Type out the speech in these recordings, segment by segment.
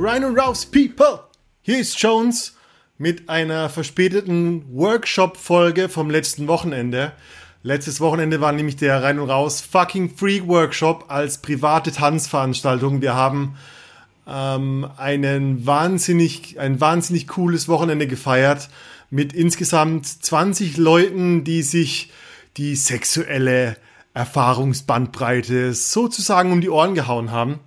Hey, Rhino Rouse People! Hier ist Jones mit einer verspäteten Workshop-Folge vom letzten Wochenende. Letztes Wochenende war nämlich der Rein und Raus Fucking Freak Workshop als private Tanzveranstaltung. Wir haben ähm, einen wahnsinnig, ein wahnsinnig cooles Wochenende gefeiert mit insgesamt 20 Leuten, die sich die sexuelle Erfahrungsbandbreite sozusagen um die Ohren gehauen haben.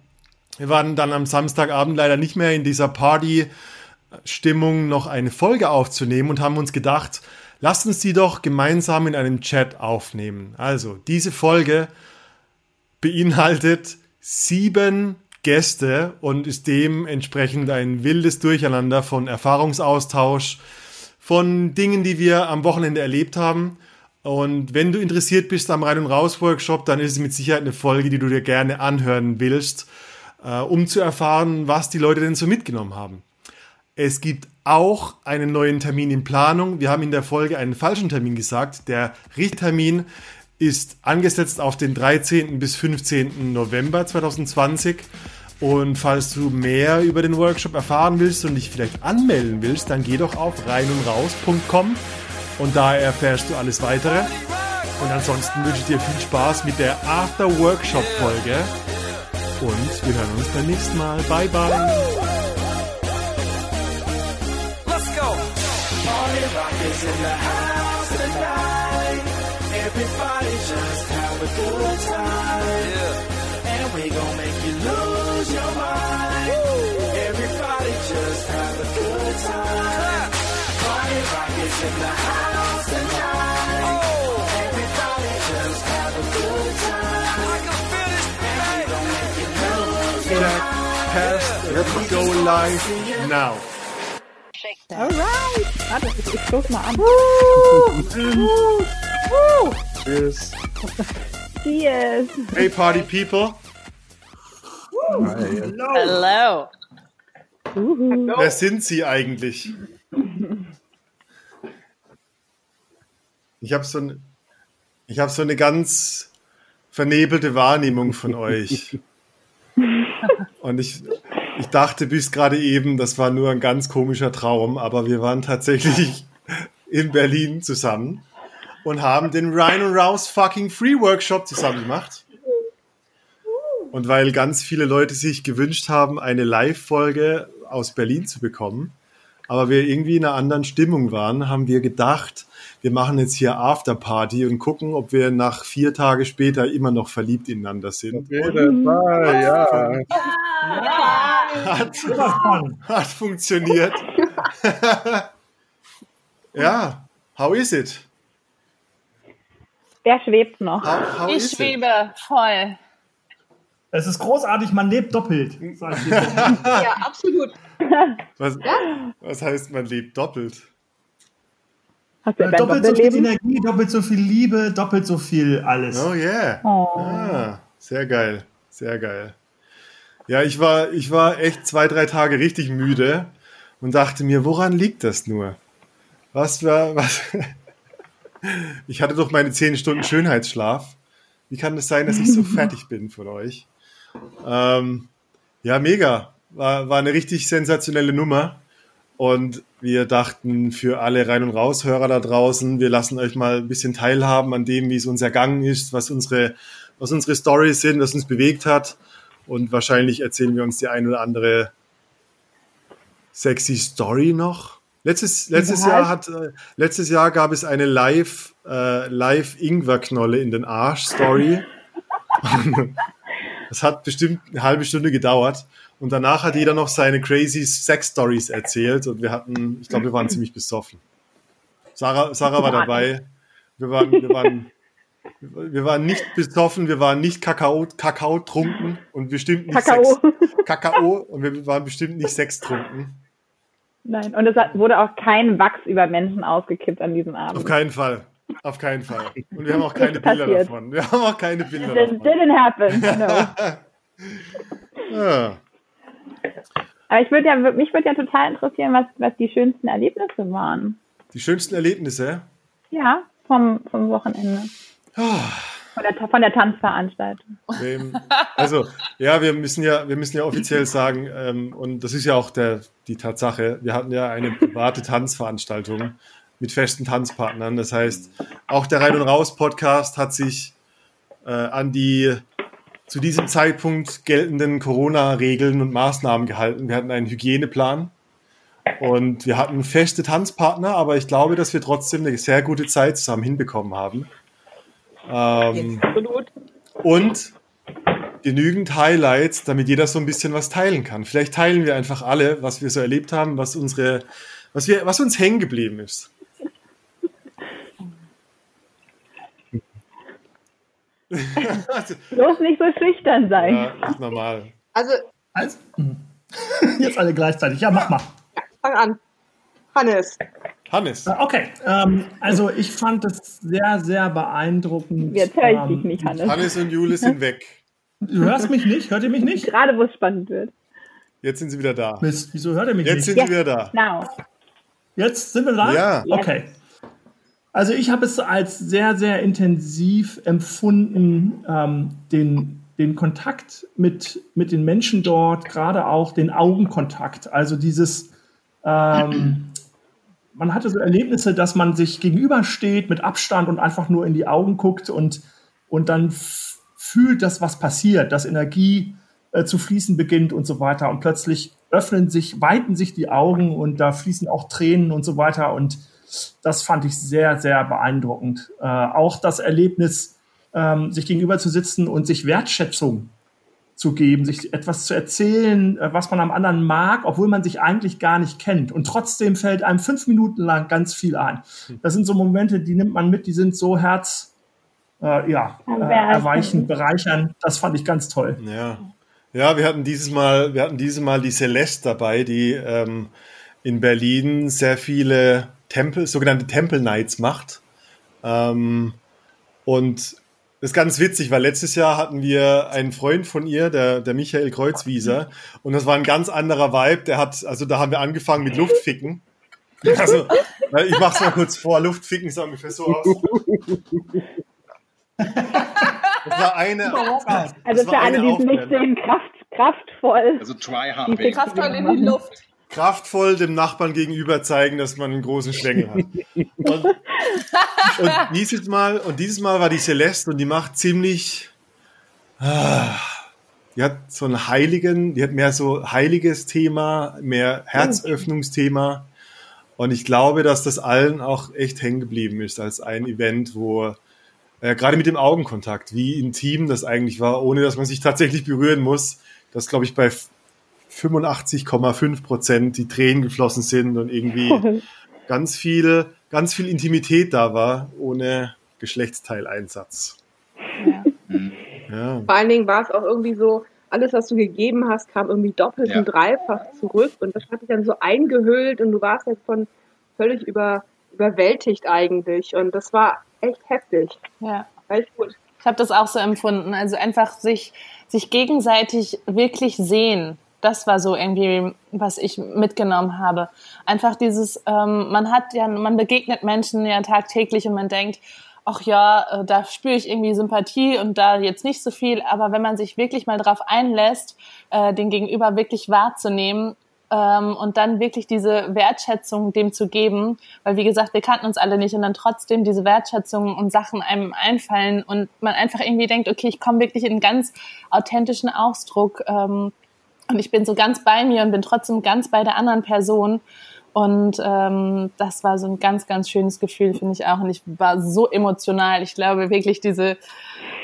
Wir waren dann am Samstagabend leider nicht mehr in dieser Party-Stimmung noch eine Folge aufzunehmen und haben uns gedacht, lasst uns die doch gemeinsam in einem Chat aufnehmen. Also, diese Folge beinhaltet sieben Gäste und ist dementsprechend ein wildes Durcheinander von Erfahrungsaustausch, von Dingen, die wir am Wochenende erlebt haben. Und wenn du interessiert bist am Rein- und Raus-Workshop, dann ist es mit Sicherheit eine Folge, die du dir gerne anhören willst äh, um zu erfahren, was die Leute denn so mitgenommen haben. Es gibt auch einen neuen Termin in Planung. Wir haben in der Folge einen falschen Termin gesagt. Der Richttermin ist angesetzt auf den 13. bis 15. November 2020. Und falls du mehr über den Workshop erfahren willst und dich vielleicht anmelden willst, dann geh doch auf reinundraus.com und da erfährst du alles weitere. Und ansonsten wünsche ich dir viel Spaß mit der After-Workshop-Folge und wir hören uns beim nächsten Mal. Bye, bye. Let's go. Party rock is in the house tonight. Everybody just have a good time. Yeah. And we gon' make you lose your mind. Woo. Everybody just have a good time. Party rock is in the house let's go live now. Alright. Warte, ich, ich stoß mal an. Cheers. Cheers. Hey, party people. Hello. Hello. Wer sind Sie eigentlich? Ich habe so, ein, ich hab so eine ganz vernebelte Wahrnehmung von euch. Und ich, ich dachte bis gerade eben, das war nur ein ganz komischer Traum, aber wir waren tatsächlich in Berlin zusammen und haben den Rhino Rouse fucking Free Workshop zusammen gemacht. Und weil ganz viele Leute sich gewünscht haben, eine Live-Folge aus Berlin zu bekommen, aber wir irgendwie in einer anderen Stimmung waren, haben wir gedacht, wir machen jetzt hier Afterparty und gucken, ob wir nach vier Tage später immer noch verliebt ineinander sind. Fall, ja. Hat, hat funktioniert. ja, how is it? Der schwebt noch. How, how Ich is it? schwebe voll. Es ist großartig, man lebt doppelt. Ja, absolut. Was, was heißt, man lebt doppelt? Hast du Äh, etwa ein doppelt so viel? Energie, doppelt so viel Liebe, doppelt so viel alles. Oh yeah. Oh. Ah, sehr geil, sehr geil. Ja, ich war, ich war echt zwei, drei Tage richtig müde und dachte mir, woran liegt das nur? Was war, was? Ich hatte doch meine zehn Stunden Schönheitsschlaf. Wie kann es sein, dass ich so fertig bin von euch? Ähm, ja, mega. War, war eine richtig sensationelle Nummer. Und wir dachten für alle Rein- und Raus-Hörer da draußen, wir lassen euch mal ein bisschen teilhaben an dem, wie es uns ergangen ist, was unsere, was unsere Stories sind, was uns bewegt hat. Und wahrscheinlich erzählen wir uns die ein oder andere sexy Story noch. Letztes, letztes Ja. Jahr hat, äh, letztes Jahr gab es eine live, äh, live Ingwerknolle in den Arsch Story. Das hat bestimmt eine halbe Stunde gedauert. Und danach hat jeder noch seine crazy Sex Stories erzählt. Und wir hatten, ich glaube, wir waren ziemlich besoffen. Sarah, Sarah war dabei. Wir waren, wir waren, wir waren nicht besoffen, wir waren nicht Kakao, Kakao trunken und bestimmt nicht Kakao. Sex. Kakao und wir waren bestimmt nicht Sex trunken. Nein, und es wurde auch kein Wachs über Menschen ausgekippt an diesem Abend. Auf keinen Fall. Auf keinen Fall. Und wir haben auch keine Bilder davon. Wir haben auch keine Bilder It davon. didn't happen. No. Ja. Aber ich würde ja, mich würde ja total interessieren, was, was die schönsten Erlebnisse waren. Die schönsten Erlebnisse. Ja, vom, vom Wochenende. Von der, von der Tanzveranstaltung. Also, ja, wir müssen ja, wir müssen ja offiziell sagen, ähm, und das ist ja auch der, die Tatsache, wir hatten ja eine private Tanzveranstaltung mit festen Tanzpartnern. Das heißt, auch der Rein und Raus Podcast hat sich äh, an die zu diesem Zeitpunkt geltenden Corona-Regeln und Maßnahmen gehalten. Wir hatten einen Hygieneplan und wir hatten feste Tanzpartner, aber ich glaube, dass wir trotzdem eine sehr gute Zeit zusammen hinbekommen haben. Ähm, und genügend Highlights, damit jeder so ein bisschen was teilen kann. Vielleicht teilen wir einfach alle, was wir so erlebt haben, was unsere, was wir, was uns hängen geblieben ist. Bloß nicht so schüchtern sein. ja, ist normal. Also, Also, jetzt alle gleichzeitig. Ja, mach mal. fang an. Hannes. Hannes, Äh, Okay, ähm, also ich fand es sehr, sehr beeindruckend. Jetzt höre ich ähm, dich nicht, Hannes. Hannes und Jule sind weg. Du hörst mich nicht? Hört ihr mich nicht? Gerade wo es spannend wird. Jetzt sind sie wieder da. Mist, wieso hört ihr mich Jetzt nicht? sind sie wieder da. Now. Jetzt sind wir da? Ja. Okay. Also ich habe es als sehr, sehr intensiv empfunden, ähm, den, den Kontakt mit, mit den Menschen dort, gerade auch den Augenkontakt. Also dieses, ähm, man hatte so Erlebnisse, dass man sich gegenübersteht mit Abstand und einfach nur in die Augen guckt und, und dann fühlt, dass was passiert, dass Energie äh, zu fließen beginnt und so weiter. Und plötzlich öffnen sich, weiten sich die Augen und da fließen auch Tränen und so weiter. Und das fand ich sehr, sehr beeindruckend. Äh, auch das Erlebnis, ähm, sich gegenüber zu sitzen und sich Wertschätzung zu geben, sich etwas zu erzählen, äh, was man am anderen mag, obwohl man sich eigentlich gar nicht kennt. Und trotzdem fällt einem fünf Minuten lang ganz viel ein. Das sind so Momente, die nimmt man mit, die sind so herz, äh, ja, äh, Erweichend. erweichend, bereichern. Das fand ich ganz toll. Ja. Ja, wir hatten dieses Mal, wir hatten dieses Mal die Celeste dabei, die ähm, in Berlin sehr viele Tempel, sogenannte Temple Nights macht. Ähm, und das ist ganz witzig, weil letztes Jahr hatten wir einen Freund von ihr, der, der Michael Kreuzwieser, und das war ein ganz anderer Vibe. Der hat, also da haben wir angefangen mit Luftficken. Also, ich mach's mal kurz vor, Luftficken sah ungefähr so aus. Das war eine, Also Das war für alle, eine die es nicht sehen, kraft, kraftvoll. Also try hard, Die. Kraftvoll in die Luft. Kraftvoll dem Nachbarn gegenüber zeigen, dass man einen großen Schwengel hat. Und, und dieses Mal, und dieses Mal war die Celeste und die macht ziemlich, ah, die hat so einen heiligen, die hat mehr so heiliges Thema, mehr Herzöffnungsthema. Und ich glaube, dass das allen auch echt hängen geblieben ist als ein Event, wo äh, gerade mit dem Augenkontakt, wie intim das eigentlich war, ohne dass man sich tatsächlich berühren muss, das glaube ich bei 85,5 Prozent die Tränen geflossen sind und irgendwie ganz viel, ganz viel Intimität da war, ohne Geschlechtsteileinsatz. Ja. Vor allen Dingen war es auch irgendwie so, alles, was du gegeben hast, kam irgendwie doppelt Ja. und dreifach zurück und das hat dich dann so eingehüllt und du warst jetzt von völlig über, überwältigt eigentlich und das war echt heftig. Ja. Echt gut. Ich habe das auch so empfunden. Also einfach sich, sich gegenseitig wirklich sehen. Das war so irgendwie, was ich mitgenommen habe. Einfach dieses, ähm, man hat ja, man begegnet Menschen ja tagtäglich und man denkt, ach ja, äh, da spüre ich irgendwie Sympathie und da jetzt nicht so viel. Aber wenn man sich wirklich mal drauf einlässt, äh, den Gegenüber wirklich wahrzunehmen ähm, und dann wirklich diese Wertschätzung dem zu geben, weil wie gesagt, wir kannten uns alle nicht und dann trotzdem diese Wertschätzung und Sachen einem einfallen und man einfach irgendwie denkt, okay, ich komme wirklich in einen ganz authentischen Ausdruck ähm, und ich bin so ganz bei mir und bin trotzdem ganz bei der anderen Person. Und ähm, das war so ein ganz, ganz schönes Gefühl, finde ich auch. Und ich war so emotional. Ich glaube wirklich, diese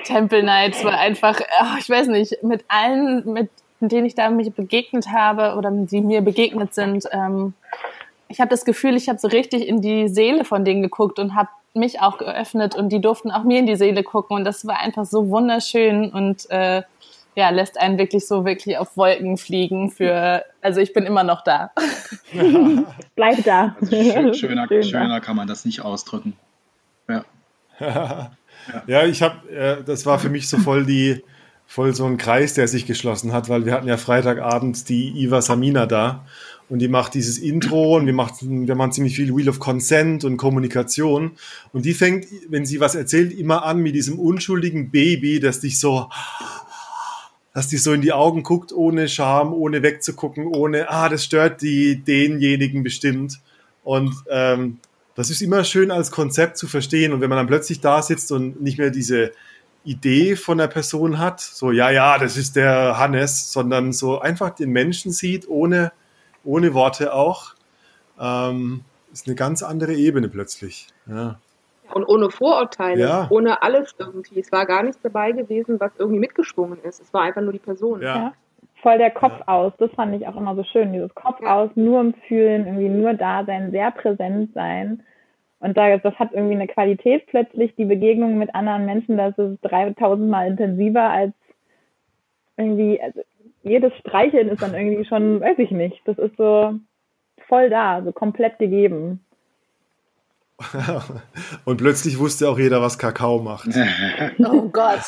Temple Nights war einfach, ach, ich weiß nicht, mit allen, mit denen ich da mich begegnet habe oder die mir begegnet sind, ähm, ich habe das Gefühl, ich habe so richtig in die Seele von denen geguckt und habe mich auch geöffnet und die durften auch mir in die Seele gucken und das war einfach so wunderschön und äh, ja, lässt einen wirklich so wirklich auf Wolken fliegen für, also ich bin immer noch da. Bleib da. Also schön, schöner, Schön, schöner kann man das nicht ausdrücken. Ja. Ja, ich habe, äh, das war für mich so voll die, voll so ein Kreis, der sich geschlossen hat, weil wir hatten ja Freitagabend die Iva Samina da und die macht dieses Intro und wir machen, wir machen ziemlich viel Wheel of Consent und Kommunikation. Und die fängt, wenn sie was erzählt, immer an mit diesem unschuldigen Baby, das dich so, dass dich so in die Augen guckt, ohne Scham, ohne wegzugucken, ohne, ah, das stört die, denjenigen bestimmt. Und ähm, das ist immer schön als Konzept zu verstehen. Und wenn man dann plötzlich da sitzt und nicht mehr diese Idee von der Person hat, so, ja, ja, das ist der Hannes, sondern so einfach den Menschen sieht, ohne, ohne Worte auch, ähm, ist eine ganz andere Ebene plötzlich. Ja. Und ohne Vorurteile, Ja. ohne alles irgendwie. Es war gar nichts dabei gewesen, was irgendwie mitgeschwungen ist. Es war einfach nur die Person. Ja. Ja. Voll der Kopf aus. Das fand ich auch immer so schön. Dieses Kopf aus, nur im Fühlen, irgendwie nur da sein, sehr präsent sein. Und da, das hat irgendwie eine Qualität plötzlich, die Begegnung mit anderen Menschen, das ist 3000 Mal intensiver als irgendwie, also jedes Streicheln ist dann irgendwie schon, weiß ich nicht, das ist so voll da, so komplett gegeben. Und plötzlich wusste auch jeder, was Kakao macht. Oh Gott.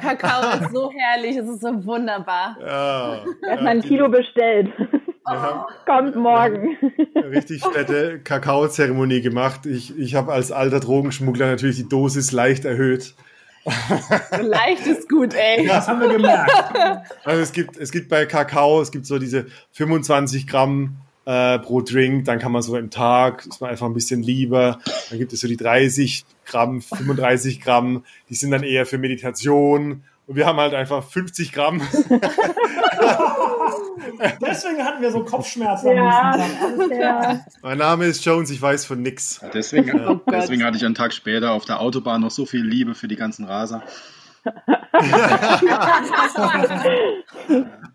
Kakao ist so herrlich, es ist so wunderbar. Ja, Erstmal ein Kilo bestellt. ja, Kommt morgen. richtig fette Kakaozeremonie gemacht. Ich, ich habe als alter Drogenschmuggler natürlich die Dosis leicht erhöht. Leicht ist gut, ey. Das haben wir gemerkt. Also es gibt, es gibt bei Kakao, es gibt so diese 25 Gramm äh, pro Drink, dann kann man so im Tag, ist man einfach ein bisschen lieber. Dann gibt es so die 30 Gramm, 35 Gramm, die sind dann eher für Meditation. Und wir haben halt einfach 50 Gramm. Deswegen hatten wir so Kopfschmerzen Ja. mein Name ist Jones, ich weiß von nix. Deswegen, Gott. deswegen hatte ich einen Tag später auf der Autobahn noch so viel Liebe für die ganzen Raser.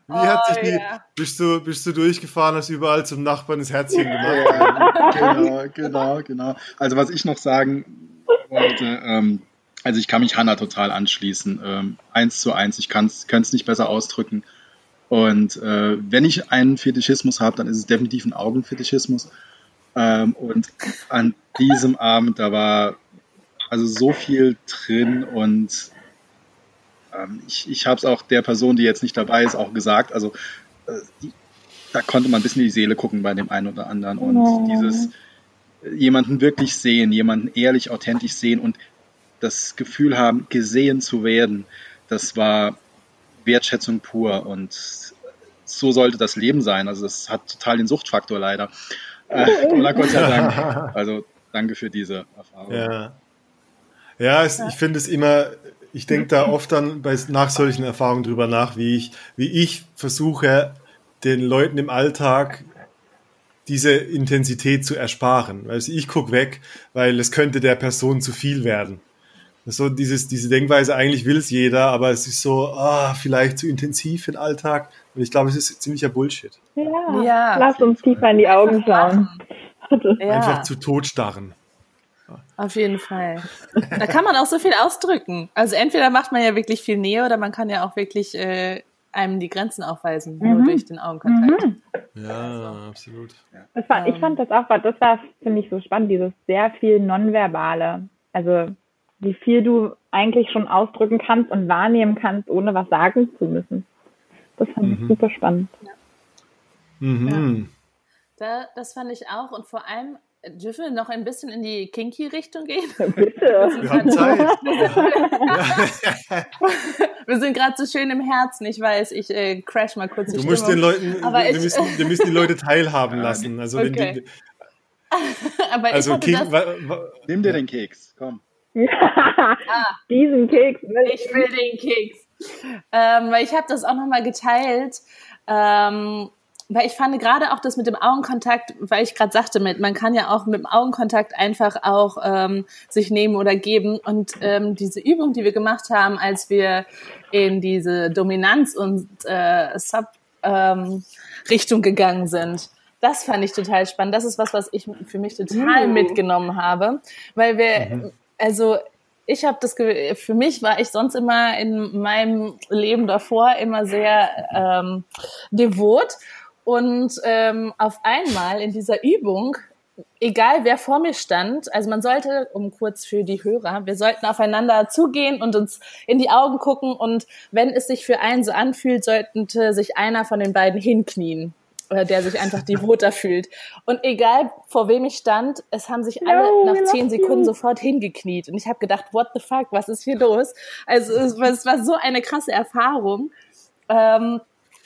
Wie hat Oh, sich die, ja. bist du, bist du durchgefahren, hast überall zum Nachbarn das Herzchen gemacht? genau, genau, genau. Also was ich noch sagen wollte, ähm, also ich kann mich Hanna total anschließen. Ähm, eins zu eins, ich kann es nicht besser ausdrücken. Und äh, wenn ich einen Fetischismus habe, dann ist es definitiv ein Augenfetischismus. Ähm, und an diesem Abend, da war also so viel drin und ich, ich habe es auch der Person, die jetzt nicht dabei ist, auch gesagt. Also äh, die, da konnte man ein bisschen in die Seele gucken bei dem einen oder anderen. Und Oh. dieses äh, jemanden wirklich sehen, jemanden ehrlich, authentisch sehen und das Gefühl haben, gesehen zu werden, das war Wertschätzung pur. Und so sollte das Leben sein. Also das hat total den Suchtfaktor leider. Äh, oder Gott sei Dank. Also danke für diese Erfahrung. Ja. Ja, es, ich finde es immer, ich denke da oft dann bei, nach solchen Erfahrungen drüber nach, wie ich, wie ich versuche, den Leuten im Alltag diese Intensität zu ersparen. Also ich gucke weg, weil es könnte der Person zu viel werden. So dieses, diese Denkweise, eigentlich will es jeder, aber es ist so, ah, vielleicht zu intensiv den Alltag. Und ich glaube, es ist ziemlicher Bullshit. Ja. Ja. Lass uns tiefer in die Augen schauen. Einfach zu totstarren. Auf jeden Fall. Da kann man auch so viel ausdrücken. Also entweder macht man ja wirklich viel Nähe oder man kann ja auch wirklich äh, einem die Grenzen aufweisen, nur Mhm. durch den Augenkontakt. Mhm. Ja, absolut. Das war, ich fand das auch, das war, finde ich, so spannend, dieses sehr viel Nonverbale. Also, wie viel du eigentlich schon ausdrücken kannst und wahrnehmen kannst, ohne was sagen zu müssen. Das fand ich Mhm. super spannend. Mhm. Da, das fand ich auch. Und vor allem dürfen wir noch ein bisschen in die Kinky-Richtung gehen. Bitte. Wir haben Zeit. Wir sind gerade so schön im Herzen. Ich weiß, ich äh, crash mal kurz die Du musst den. Leuten, Aber wir, ich- müssen, wir müssen die Leute teilhaben lassen. Also, wenn Okay. die, Aber ich also King, Nimm dir den Keks, komm. Diesen Keks. will ich will den Keks. Ähm, weil ich habe das auch nochmal geteilt. Ähm, weil ich fand gerade auch das mit dem Augenkontakt, weil ich gerade sagte, mit, man kann ja auch mit dem Augenkontakt einfach auch ähm, sich nehmen oder geben. Und ähm, diese Übung, die wir gemacht haben, als wir in diese Dominanz- und äh, Sub-Richtung gegangen sind, das fand ich total spannend. Das ist was, was ich für mich total Mhm. mitgenommen habe, weil wir, also ich habe das, für mich war ich sonst immer in meinem Leben davor immer sehr ähm, devot und ähm, auf einmal in dieser Übung egal wer vor mir stand, also man sollte, um kurz für die Hörer, wir sollten aufeinander zugehen und uns in die Augen gucken und wenn es sich für einen so anfühlt, sollte sich einer von den beiden hinknien oder der sich einfach devoter fühlt. Und egal vor wem ich stand, es haben sich alle No, nach zehn Sekunden you. sofort hingekniet. Und ich habe gedacht, what the fuck, was ist hier los? Also es war, es war so eine krasse Erfahrung. Ähm,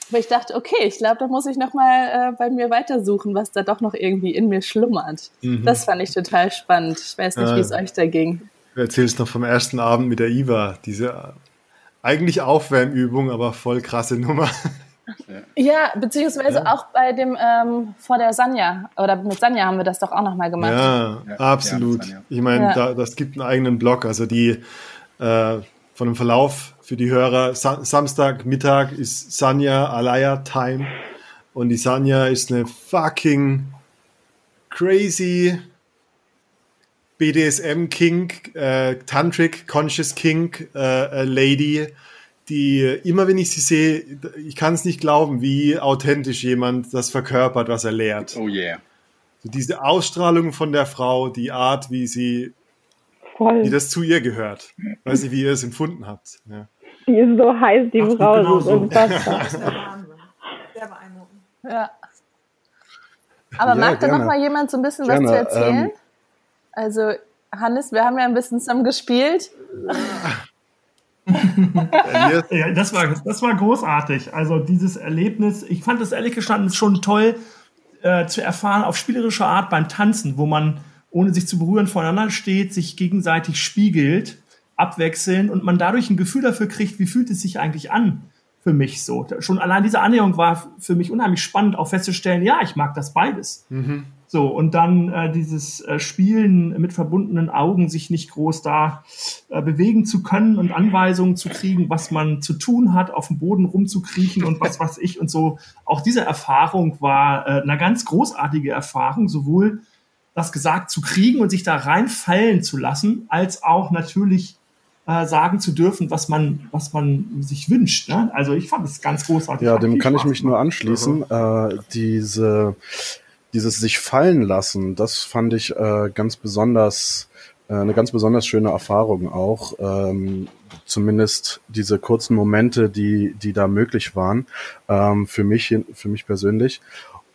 weil ich dachte, okay, ich glaube, da muss ich noch mal äh, bei mir weitersuchen, was da doch noch irgendwie in mir schlummert. Das fand ich total spannend. Ich weiß nicht, Ah. wie es euch da ging. Du erzählst noch vom ersten Abend mit der Iva, diese äh, eigentlich Aufwärmübung, aber voll krasse Nummer. Ja, beziehungsweise auch bei dem ähm, vor der Sanja oder mit Sanja haben wir das doch auch noch mal gemacht. Ja, Ja, absolut. ja, Ich meine, Ja. da, das gibt einen eigenen Blog. Also die äh, von dem Verlauf für die Hörer, Sa Samstag Mittag ist Sanja Alaya Time und die Sanja ist eine fucking crazy BDSM King, äh, Tantric Conscious King äh, äh, Lady, die immer wenn ich sie sehe, ich kann es nicht glauben, wie authentisch jemand das verkörpert, was er lehrt. Oh yeah. So diese Ausstrahlung von der Frau, die Art, wie sie, wie Voll. das zu ihr gehört. Weiß nicht, wie ihr es empfunden habt. Ja. Die ist so heiß, die Absolut Frau. genau so. unfassbar. Sehr beeindruckend. Ja. Aber Ja, mag da noch mal jemand so ein bisschen Gerne, was zu erzählen? ähm, also Hannes, wir haben ja ein bisschen zusammen gespielt. Ja, das war, das war großartig. Also dieses Erlebnis, ich fand es ehrlich gestanden schon toll äh, zu erfahren auf spielerische Art beim Tanzen, wo man ohne sich zu berühren voneinander steht, sich gegenseitig spiegelt, abwechselnd und man dadurch ein Gefühl dafür kriegt, wie fühlt es sich eigentlich an für mich so. Schon allein diese Annäherung war für mich unheimlich spannend, auch festzustellen, ja, ich mag das beides. So, und dann äh, dieses äh, Spielen mit verbundenen Augen, sich nicht groß da äh, bewegen zu können und Anweisungen zu kriegen, was man zu tun hat, auf dem Boden rumzukriechen und was weiß ich und so. Auch diese Erfahrung war äh, eine ganz großartige Erfahrung, sowohl das gesagt zu kriegen und sich da reinfallen zu lassen, als auch natürlich äh, sagen zu dürfen, was man, was man sich wünscht. Ne? Also ich fand es ganz großartig. Ja, dem kann ich mich nur anschließen. Äh, diese, dieses sich fallen lassen, das fand ich äh, ganz besonders, äh, eine ganz besonders schöne Erfahrung auch. Ähm, zumindest diese kurzen Momente, die, die da möglich waren, ähm, für mich, für mich persönlich.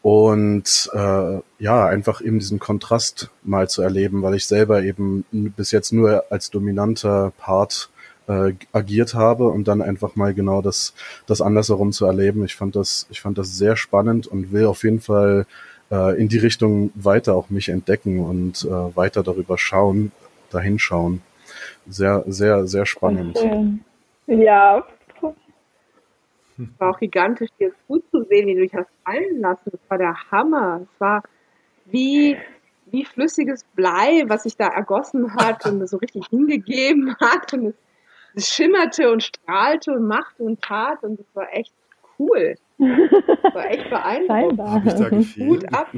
Und äh, ja, einfach eben diesen Kontrast mal zu erleben, weil ich selber eben bis jetzt nur als dominanter Part äh, agiert habe und dann einfach mal genau das, das andersherum zu erleben. Ich fand das, ich fand das sehr spannend und will auf jeden Fall äh, in die Richtung weiter auch mich entdecken und äh, weiter darüber schauen, dahin schauen. Sehr, sehr, sehr spannend. Ja, war auch gigantisch, dir gut zu sehen, wie du dich hast fallen lassen. Das war der Hammer. Es war wie, wie flüssiges Blei, was sich da ergossen hat und so richtig hingegeben hat. Und es, es schimmerte und strahlte und machte und tat. Und es war echt cool. Es war echt beeindruckend. Hut ab.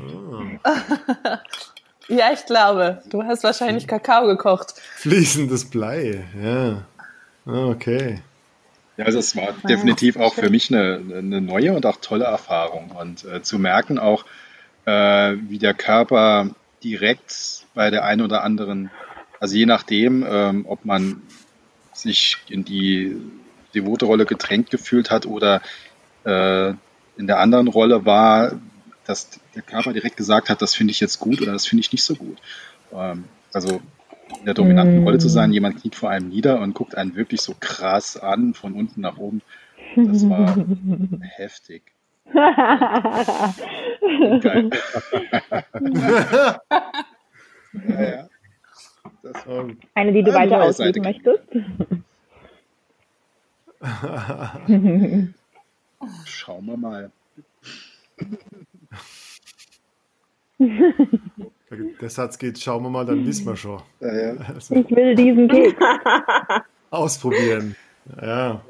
Ah, Ja, ich glaube. Du hast wahrscheinlich Kakao gekocht. fließendes Blei, ja. Ah, Okay. Ja, also es war definitiv auch für mich eine, eine neue und auch tolle Erfahrung. Und äh, zu merken auch, äh, wie der Körper direkt bei der einen oder anderen, also je nachdem, ähm, ob man sich in die devote Rolle gedrängt gefühlt hat oder äh, in der anderen Rolle war, dass der Körper direkt gesagt hat, das finde ich jetzt gut oder das finde ich nicht so gut. Ähm, also in der dominanten Rolle zu sein, jemand kniet vor einem nieder und guckt einen wirklich so krass an, von unten nach oben. Das war heftig. Geil. ja, ja. Das war Eine, die du Ja, weiter ausleben möchtest. Schauen wir mal. Der Satz geht, schauen wir mal, dann wissen wir schon. Ja, ja. Also, Ich will diesen Keks. ausprobieren. Ja.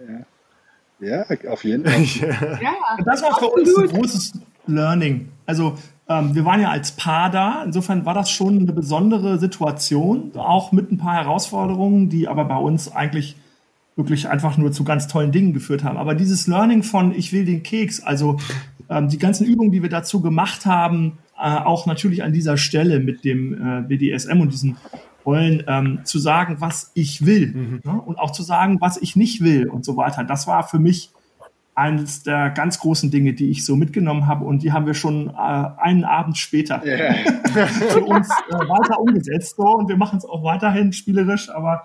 ja, auf jeden Fall. Ja, Das war für uns ein großes Learning. Also ähm, wir waren ja als Paar da. Insofern war das schon eine besondere Situation, auch mit ein paar Herausforderungen, die aber bei uns eigentlich wirklich einfach nur zu ganz tollen Dingen geführt haben. Aber dieses Learning von ich will den Keks, also ähm, die ganzen Übungen, die wir dazu gemacht haben, äh, auch natürlich an dieser Stelle mit dem äh, BDSM und diesen Rollen ähm, zu sagen, was ich will mhm. ne? und auch zu sagen, was ich nicht will und so weiter. Das war für mich eines der ganz großen Dinge, die ich so mitgenommen habe und die haben wir schon äh, einen Abend später yeah. für uns äh, weiter umgesetzt so, und wir machen es auch weiterhin spielerisch, aber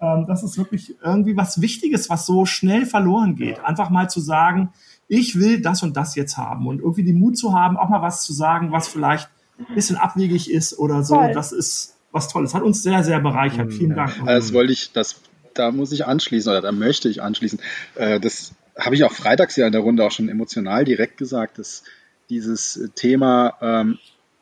ähm, das ist wirklich irgendwie was Wichtiges, was so schnell verloren geht. Einfach mal zu sagen, ich will das und das jetzt haben und irgendwie den Mut zu haben, auch mal was zu sagen, was vielleicht ein bisschen abwegig ist oder so. Voll. Das ist was Tolles. Hat uns sehr, sehr bereichert. Mhm. Vielen Dank. Das wollte ich, das, da muss ich anschließen oder da möchte ich anschließen. Äh, das habe ich auch freitags ja in der Runde auch schon emotional direkt gesagt, dass dieses Thema, ähm,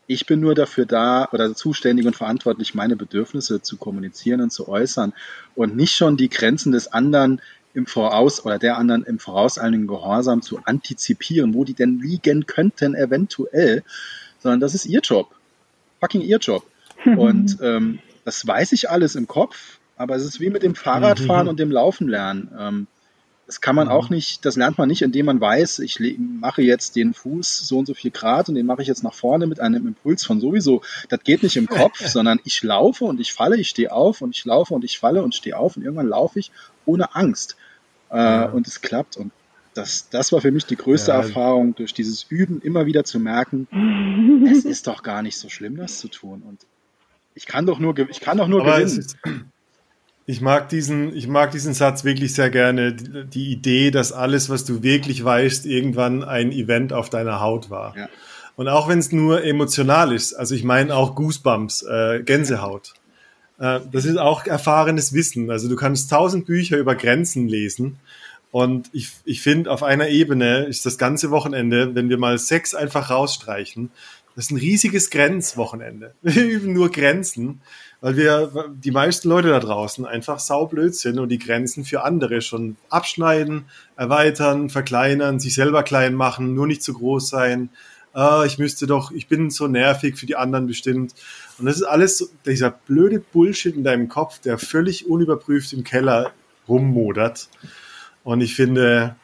ich bin nur dafür da oder zuständig und verantwortlich, meine Bedürfnisse zu kommunizieren und zu äußern und nicht schon die Grenzen des anderen im Voraus oder der anderen im vorauseilenden Gehorsam zu antizipieren, wo die denn liegen könnten eventuell, sondern das ist ihr Job. Fucking ihr Job. Und ähm, das weiß ich alles im Kopf, aber es ist wie mit dem Fahrradfahren mhm. und dem Laufen lernen. Ähm, das kann man mhm. auch nicht, das lernt man nicht, indem man weiß, ich mache jetzt den Fuß so und so viel Grad und den mache ich jetzt nach vorne mit einem Impuls von sowieso. Das geht nicht im Kopf, sondern ich laufe und ich falle, ich stehe auf und ich laufe und ich falle und stehe auf und irgendwann laufe ich ohne Angst. Äh, ja. Und es klappt. Und das, das war für mich die größte ja. Erfahrung, durch dieses Üben immer wieder zu merken, es ist doch gar nicht so schlimm, das zu tun. Und ich kann doch nur, ich kann doch nur Aber gewinnen. Ist, ich mag diesen, ich mag diesen Satz wirklich sehr gerne. Die, die, Idee, dass alles, was du wirklich weißt, irgendwann ein Event auf deiner Haut war. Ja. Und auch wenn es nur emotional ist, also ich meine auch Goosebumps, äh, Gänsehaut. Äh, das ist auch erfahrenes Wissen. Also du kannst tausend Bücher über Grenzen lesen. Und ich, ich finde, auf einer Ebene ist das ganze Wochenende, wenn wir mal Sex einfach rausstreichen, das ist ein riesiges Grenzwochenende. Wir üben nur Grenzen, weil wir, die meisten Leute da draußen einfach saublöd sind und die Grenzen für andere schon abschneiden, erweitern, verkleinern, sich selber klein machen, nur nicht zu groß sein. Ah, ich müsste doch, ich bin so nervig für die anderen bestimmt. Und das ist alles dieser blöde Bullshit in deinem Kopf, der völlig unüberprüft im Keller rummodert. Und ich finde,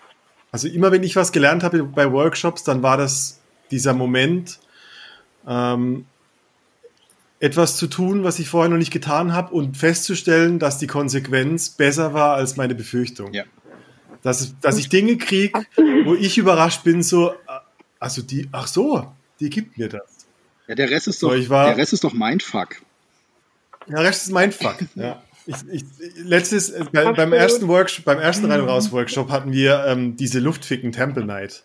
also immer wenn ich was gelernt habe bei Workshops, dann war das dieser Moment, ähm, etwas zu tun, was ich vorher noch nicht getan habe und festzustellen, dass die Konsequenz besser war als meine Befürchtung. Ja. Dass, dass ich Dinge kriege, wo ich überrascht bin, so, also die, ach so, die gibt mir das. Ja, der Rest ist doch, so, war, der Rest ist doch Mindfuck. Der Rest ist Mindfuck, ja. Ich, ich, letztes, äh, bei, beim ersten Workshop, beim ersten Rein- und Raus-Workshop hatten wir ähm, diese Luftficken Temple Night.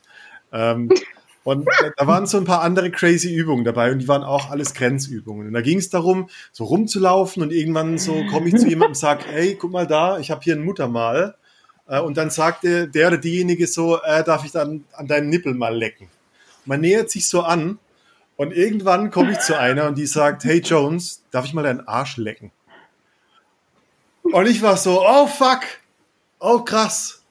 Ähm, und da waren so ein paar andere crazy Übungen dabei und die waren auch alles Grenzübungen. Und da ging es darum, so rumzulaufen und irgendwann so komme ich zu jemandem und sage, hey, guck mal da, ich habe hier ein Muttermal. Äh, und dann sagte der oder diejenige so, äh, darf ich dann an deinen Nippel mal lecken? Man nähert sich so an und irgendwann komme ich zu einer und die sagt, hey Jones, darf ich mal deinen Arsch lecken? Und ich war so, oh fuck, oh krass.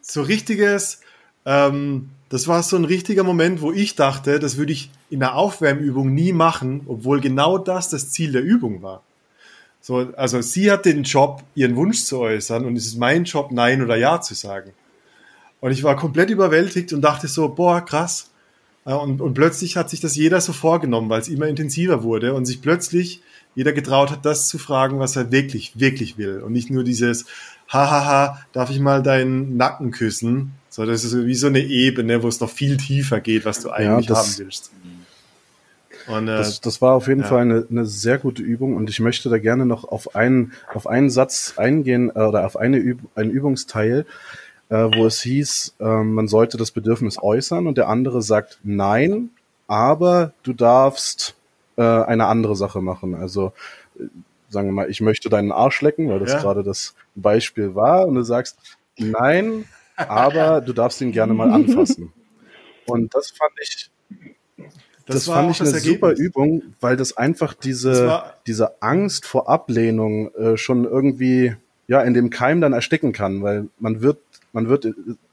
So richtiges, ähm, das war so ein richtiger Moment, wo ich dachte, das würde ich in der Aufwärmübung nie machen, obwohl genau das das Ziel der Übung war. So, also sie hat den Job, ihren Wunsch zu äußern und es ist mein Job, Nein oder Ja zu sagen. Und ich war komplett überwältigt und dachte so, boah, krass. Und, und plötzlich hat sich das jeder so vorgenommen, weil es immer intensiver wurde und sich plötzlich jeder getraut hat, das zu fragen, was er wirklich, wirklich will. Und nicht nur dieses, hahaha, darf ich mal deinen Nacken küssen, so, das ist wie so eine Ebene, wo es noch viel tiefer geht, was du eigentlich ja, haben willst. Und, äh, das, das war auf jeden ja. Fall eine, eine sehr gute Übung und ich möchte da gerne noch auf einen, auf einen Satz eingehen äh, oder auf eine Üb einen Übungsteil, äh, wo es hieß, äh, man sollte das Bedürfnis äußern und der andere sagt nein, aber du darfst äh, eine andere Sache machen. Also äh, sagen wir mal, ich möchte deinen Arsch lecken, weil das ja. gerade das Beispiel war und du sagst nein, aber du darfst ihn gerne mal anfassen. Und das fand ich, das, das fand ich das eine Ergebnis. super Übung, weil das einfach diese, das diese Angst vor Ablehnung äh, schon irgendwie ja in dem Keim dann ersticken kann, weil man wird man wird,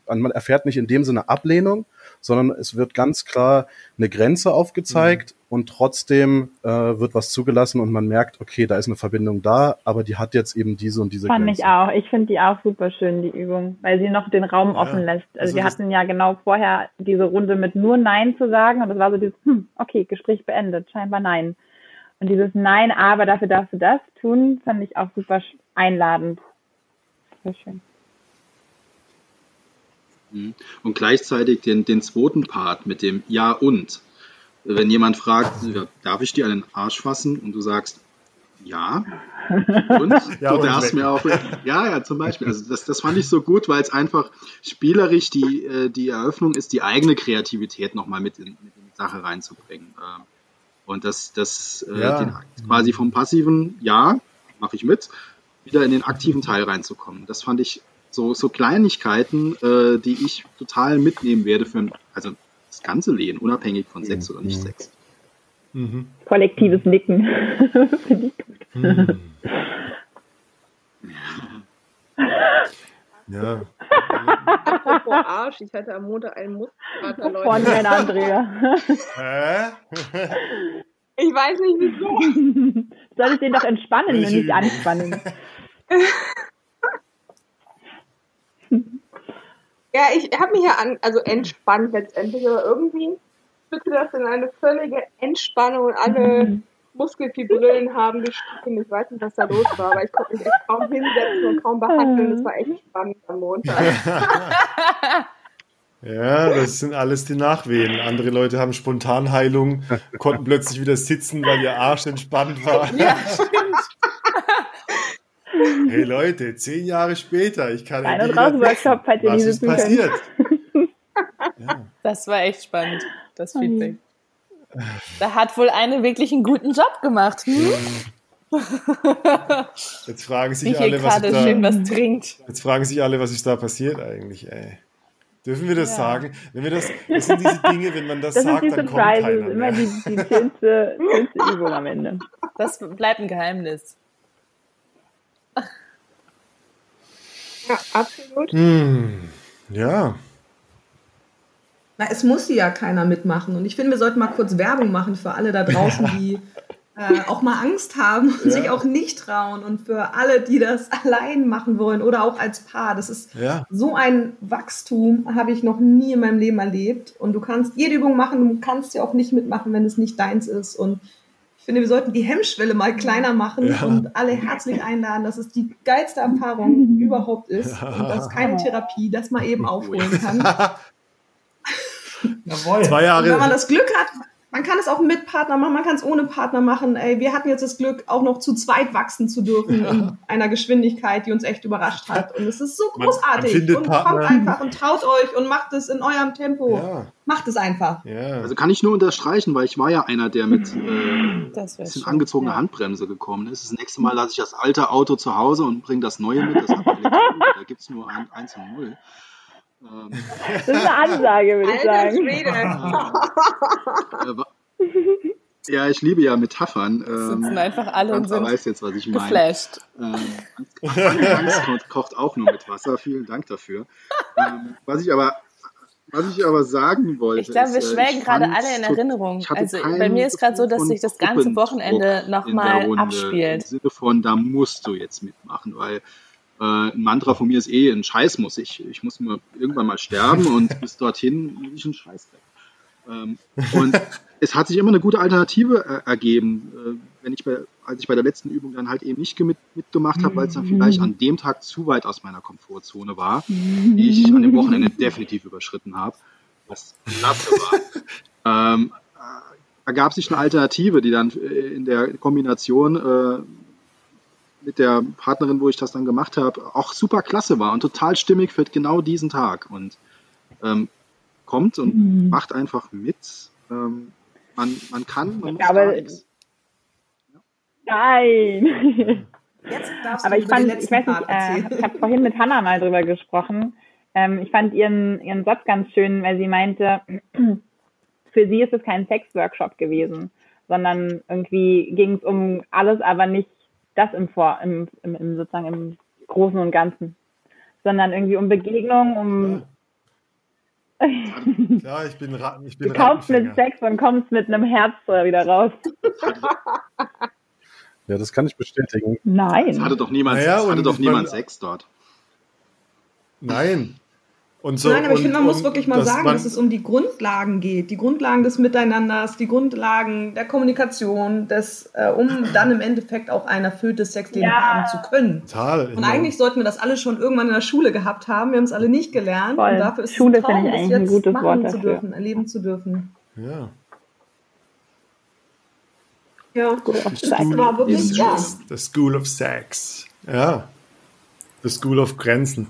man erfährt nicht in dem Sinne Ablehnung, sondern es wird ganz klar eine Grenze aufgezeigt mhm. und trotzdem äh, wird was zugelassen und man merkt, okay, da ist eine Verbindung da, aber die hat jetzt eben diese und diese Fand Grenze. ich auch. Ich finde die auch super schön, die Übung, weil sie noch den Raum ja. offen lässt. Also, also wir hatten ja genau vorher diese Runde mit nur Nein zu sagen und das war so dieses, hm, okay, Gespräch beendet, scheinbar Nein. Und dieses Nein, aber dafür darfst du das tun, fand ich auch super einladend. Sehr schön. Mhm. Und gleichzeitig den, den zweiten Part mit dem Ja und. Wenn jemand fragt, darf ich dir einen Arsch fassen? Und du sagst, ja. Und ja, du darfst mir auch. Ja, ja, zum Beispiel. Also das, das fand ich so gut, weil es einfach spielerisch die, äh, die Eröffnung ist, die eigene Kreativität nochmal mit in, mit in die Sache reinzubringen. Ähm, und das, das äh, ja. den, quasi vom passiven Ja, mache ich mit, wieder in den aktiven Teil reinzukommen. Das fand ich so, so Kleinigkeiten, äh, die ich total mitnehmen werde für also das ganze Leben, unabhängig von Sex oder nicht Sex. Mhm. Kollektives Nicken. Finde ich gut. Mhm. Ja. Apropos Arsch, ich hatte am Montag einen Muskelkater, Leute. Von Herrn Andrea. Hä? Ich weiß nicht wieso. Soll ich den doch entspannen und nicht anspannen? Ja, ich habe mich ja an, also entspannt letztendlich, aber irgendwie führte das in eine völlige Entspannung und alle mhm. Muskelfibrillen haben gestrichen. Ich weiß nicht, was da los war, aber ich konnte mich echt kaum hinsetzen und kaum behandeln. Das war echt spannend am Montag. Ja, das sind alles die Nachwehen. Andere Leute haben Spontanheilung, konnten plötzlich wieder sitzen, weil ihr Arsch entspannt war. Ja, stimmt. Hey Leute, zehn Jahre später, ich kann Ein- und Raus-Workshop, falls ihr Was ist passiert? ja. Das war echt spannend, das Feedback. Da hat wohl eine wirklich einen guten Job gemacht. Hm? Jetzt fragen sich alle, was, da, schön was trinkt. Jetzt fragen sich alle, was ist da passiert eigentlich, ey. Dürfen wir das ja. sagen? Wenn wir das, das sind diese Dinge, wenn man das, das sagt, dann kommt keiner. Das ist immer die, die schönste, schönste Übung am Ende. Das bleibt ein Geheimnis. Ja, absolut. Hm, ja. Na, es muss ja keiner mitmachen. Und ich finde, wir sollten mal kurz Werbung machen für alle da draußen, die äh, auch mal Angst haben und ja. sich auch nicht trauen. Und für alle, die das allein machen wollen oder auch als Paar. Das ist ja. so ein Wachstum, habe ich noch nie in meinem Leben erlebt. Und du kannst jede Übung machen, du kannst ja auch nicht mitmachen, wenn es nicht deins ist. Und finde, wir sollten die Hemmschwelle mal kleiner machen ja. und alle herzlich einladen, dass es die geilste Erfahrung überhaupt ist und dass keine Therapie das mal eben aufholen kann. Jawohl. Zwei Jahre. Und wenn man das Glück hat, man kann es auch mit Partner machen, man kann es ohne Partner machen. Ey, wir hatten jetzt das Glück, auch noch zu zweit wachsen zu dürfen ja. in einer Geschwindigkeit, die uns echt überrascht hat. Und es ist so großartig. Man, man und Partner. kommt einfach und traut euch und macht es in eurem Tempo. Ja. Macht es einfach. Ja. Also kann ich nur unterstreichen, weil ich war ja einer, der mit äh, bisschen angezogener Handbremse gekommen ist. Das nächste Mal lasse ich das alte Auto zu Hause und bringe das neue mit. Das hat da gibt es nur ein, eins und null. Ähm. Das ist eine Ansage, würde ich sagen. Äh, ja, ich liebe ja Metaphern. Ähm, sitzen einfach alle und sind weiß jetzt, was ich meine. geflasht. Ähm, Angst kocht auch nur mit Wasser. Vielen Dank dafür. Ähm, was ich aber was ich aber sagen wollte. Ich glaube, wir schwelgen gerade alle in Erinnerung. Also bei mir ist gerade so, dass sich das ganze Wochenende nochmal abspielt. Im Sinne von, da musst du jetzt mitmachen, weil äh, ein Mantra von mir ist eh, ein Scheiß muss ich. Ich muss mal irgendwann mal sterben und bis dorthin will ich einen Scheiß weg. Ähm, und es hat sich immer eine gute Alternative äh, ergeben, äh, wenn ich bei, als ich bei der letzten Übung dann halt eben nicht mit, mitgemacht habe, weil es dann vielleicht an dem Tag zu weit aus meiner Komfortzone war, die ich an dem Wochenende definitiv überschritten habe, was klasse war. ähm, äh, ergab sich eine Alternative, die dann in der Kombination mit der Partnerin, wo ich das dann gemacht habe, auch super klasse war und total stimmig für genau diesen Tag. Und ähm, kommt und mhm. macht einfach mit. Ähm, man, man kann, man muss aber, nichts. Nein. Jetzt darfst aber du ich fand, ich weiß nicht, äh, ich habe vorhin mit Hannah mal drüber gesprochen. Ähm, ich fand ihren, ihren Satz ganz schön, weil sie meinte, für sie ist es kein Sex-Workshop gewesen, sondern irgendwie ging es um alles, aber nicht das im, Vor, im, im, im sozusagen im Großen und Ganzen. sondern irgendwie um Begegnung, um. Ja, ich bin, Ra ich bin Du kaufst mit. Sex und kommst mit einem Herz wieder raus. Ja, das kann ich bestätigen. Es Nein. hatte doch niemand, Naja, es hatte doch niemand Sex dort. Nein. Und so, Nein, aber ich und, finde, man muss wirklich mal dass sagen, dass es um die Grundlagen geht. Die Grundlagen des Miteinanders, die Grundlagen der Kommunikation, des, äh, um dann im Endeffekt auch ein erfülltes Sexleben Ja. haben zu können. Total. Und eigentlich sollten wir das alle schon irgendwann in der Schule gehabt haben. Wir haben es alle nicht gelernt. Voll. Und dafür ist Schule es ein Traum, das eigentlich ein jetzt gutes machen Wort zu dürfen, erleben zu dürfen. Ja. Ja. Das war wirklich, ja. The School of Sex. Ja. The School of Grenzen.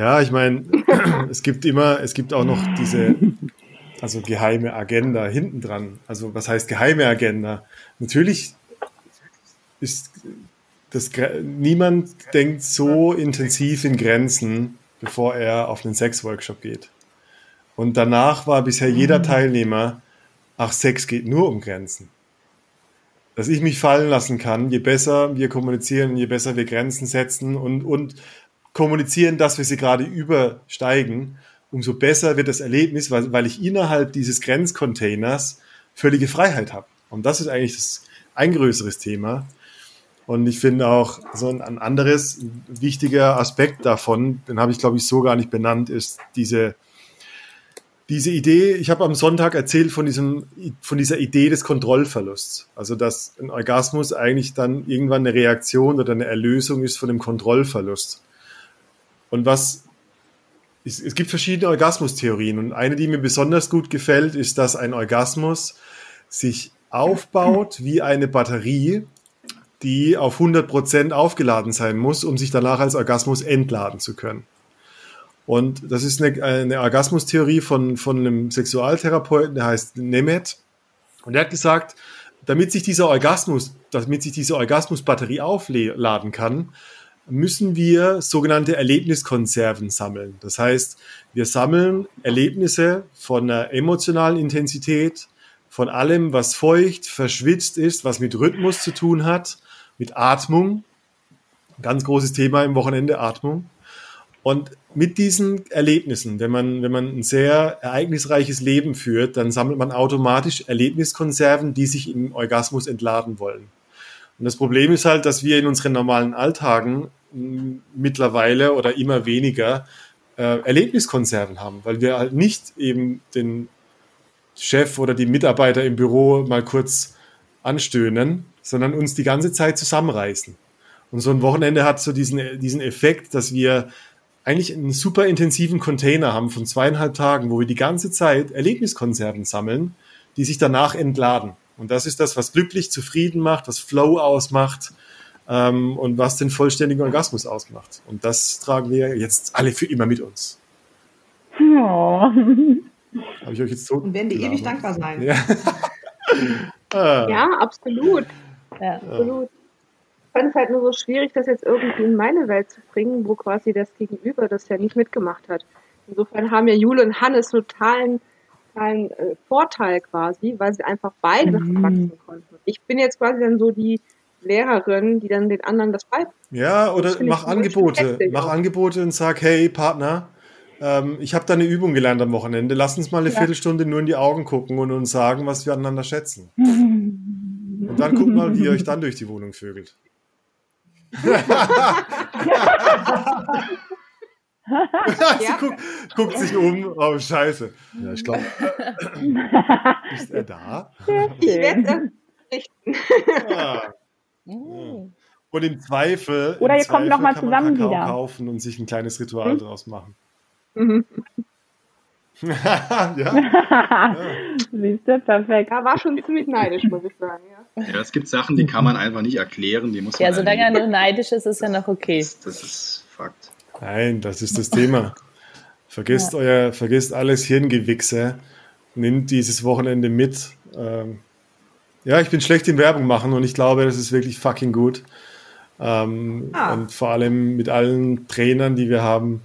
Ja, ich meine, es gibt immer, es gibt auch noch diese, also geheime Agenda hinten dran. Also was heißt geheime Agenda? Natürlich ist das, niemand denkt so intensiv in Grenzen, bevor er auf einen Sex-Workshop geht. Und danach war bisher jeder Teilnehmer, ach, Sex geht nur um Grenzen dass ich mich fallen lassen kann, je besser wir kommunizieren, je besser wir Grenzen setzen und, und kommunizieren, dass wir sie gerade übersteigen, umso besser wird das Erlebnis, weil, weil ich innerhalb dieses Grenzcontainers völlige Freiheit habe. Und das ist eigentlich das, ein größeres Thema. Und ich finde auch so ein, ein anderes wichtiger Aspekt davon, den habe ich glaube ich so gar nicht benannt, ist diese diese Idee, ich habe am Sonntag erzählt von, diesem, von dieser Idee des Kontrollverlusts. Also, dass ein Orgasmus eigentlich dann irgendwann eine Reaktion oder eine Erlösung ist von dem Kontrollverlust. Und was, es, es gibt verschiedene Orgasmustheorien und eine, die mir besonders gut gefällt, ist, dass ein Orgasmus sich aufbaut wie eine Batterie, die auf 100% aufgeladen sein muss, um sich danach als Orgasmus entladen zu können. Und das ist eine, eine Orgasmustheorie von, von einem Sexualtherapeuten, der heißt Nemeth. Und er hat gesagt, damit sich dieser Orgasmus, damit sich diese Orgasmusbatterie aufladen kann, müssen wir sogenannte Erlebniskonserven sammeln. Das heißt, wir sammeln Erlebnisse von einer emotionalen Intensität, von allem, was feucht, verschwitzt ist, was mit Rhythmus zu tun hat, mit Atmung. Ganz großes Thema im Wochenende, Atmung. Und mit diesen Erlebnissen, wenn man, wenn man ein sehr ereignisreiches Leben führt, dann sammelt man automatisch Erlebniskonserven, die sich im Orgasmus entladen wollen. Und das Problem ist halt, dass wir in unseren normalen Alltagen m, mittlerweile oder immer weniger äh, Erlebniskonserven haben, weil wir halt nicht eben den Chef oder die Mitarbeiter im Büro mal kurz anstöhnen, sondern uns die ganze Zeit zusammenreißen. Und so ein Wochenende hat so diesen, diesen Effekt, dass wir eigentlich einen super intensiven Container haben von zweieinhalb Tagen, wo wir die ganze Zeit Erlebniskonserven sammeln, die sich danach entladen. Und das ist das, was glücklich, zufrieden macht, was Flow ausmacht ähm, und was den vollständigen Orgasmus ausmacht. Und das tragen wir jetzt alle für immer mit uns. Oh. Habe ich euch jetzt so Und werden dir ewig dankbar sein. Ja. ah, Ja, absolut. Ja. absolut. Ich fand es halt nur so schwierig, das jetzt irgendwie in meine Welt zu bringen, wo quasi das Gegenüber das ja nicht mitgemacht hat. Insofern haben ja Jule und Hannes totalen, totalen äh, Vorteil quasi, weil sie einfach beide davon wachsen konnten. Ich bin jetzt quasi dann so die Lehrerin, die dann den anderen das beibringt. Ja, oder mach Angebote. Mach. Angebote und sag, hey Partner, ähm, ich habe da eine Übung gelernt am Wochenende. Lass uns mal eine Viertelstunde nur in die Augen gucken und uns sagen, was wir aneinander schätzen. Und dann guck mal, wie ihr euch dann durch die Wohnung vögelt. Sie guckt, guckt sich um. Oh, scheiße. Ja, ich glaube, Ist er da? Ich werde es richten. Ja. Und im Zweifel. Oder ihr kommt Zweifel noch mal kann man zusammen Kakao wieder. kaufen und sich ein kleines Ritual draus machen. Mhm. ja. Siehst du, perfekt. Ja, war schon ziemlich neidisch, muss ich sagen. Ja. Ja, es gibt Sachen, die kann man einfach nicht erklären, die muss man Ja, solange er nur neidisch ist, ist ja noch okay. Das, das ist Fakt. Nein, das ist das Thema. Vergesst euer, vergesst alles Hirngewichse. Nimmt dieses Wochenende mit. Ähm, ja, ich bin schlecht in Werbung machen und ich glaube, das ist wirklich fucking gut. Ähm, Ah. Und vor allem mit allen Trainern, die wir haben.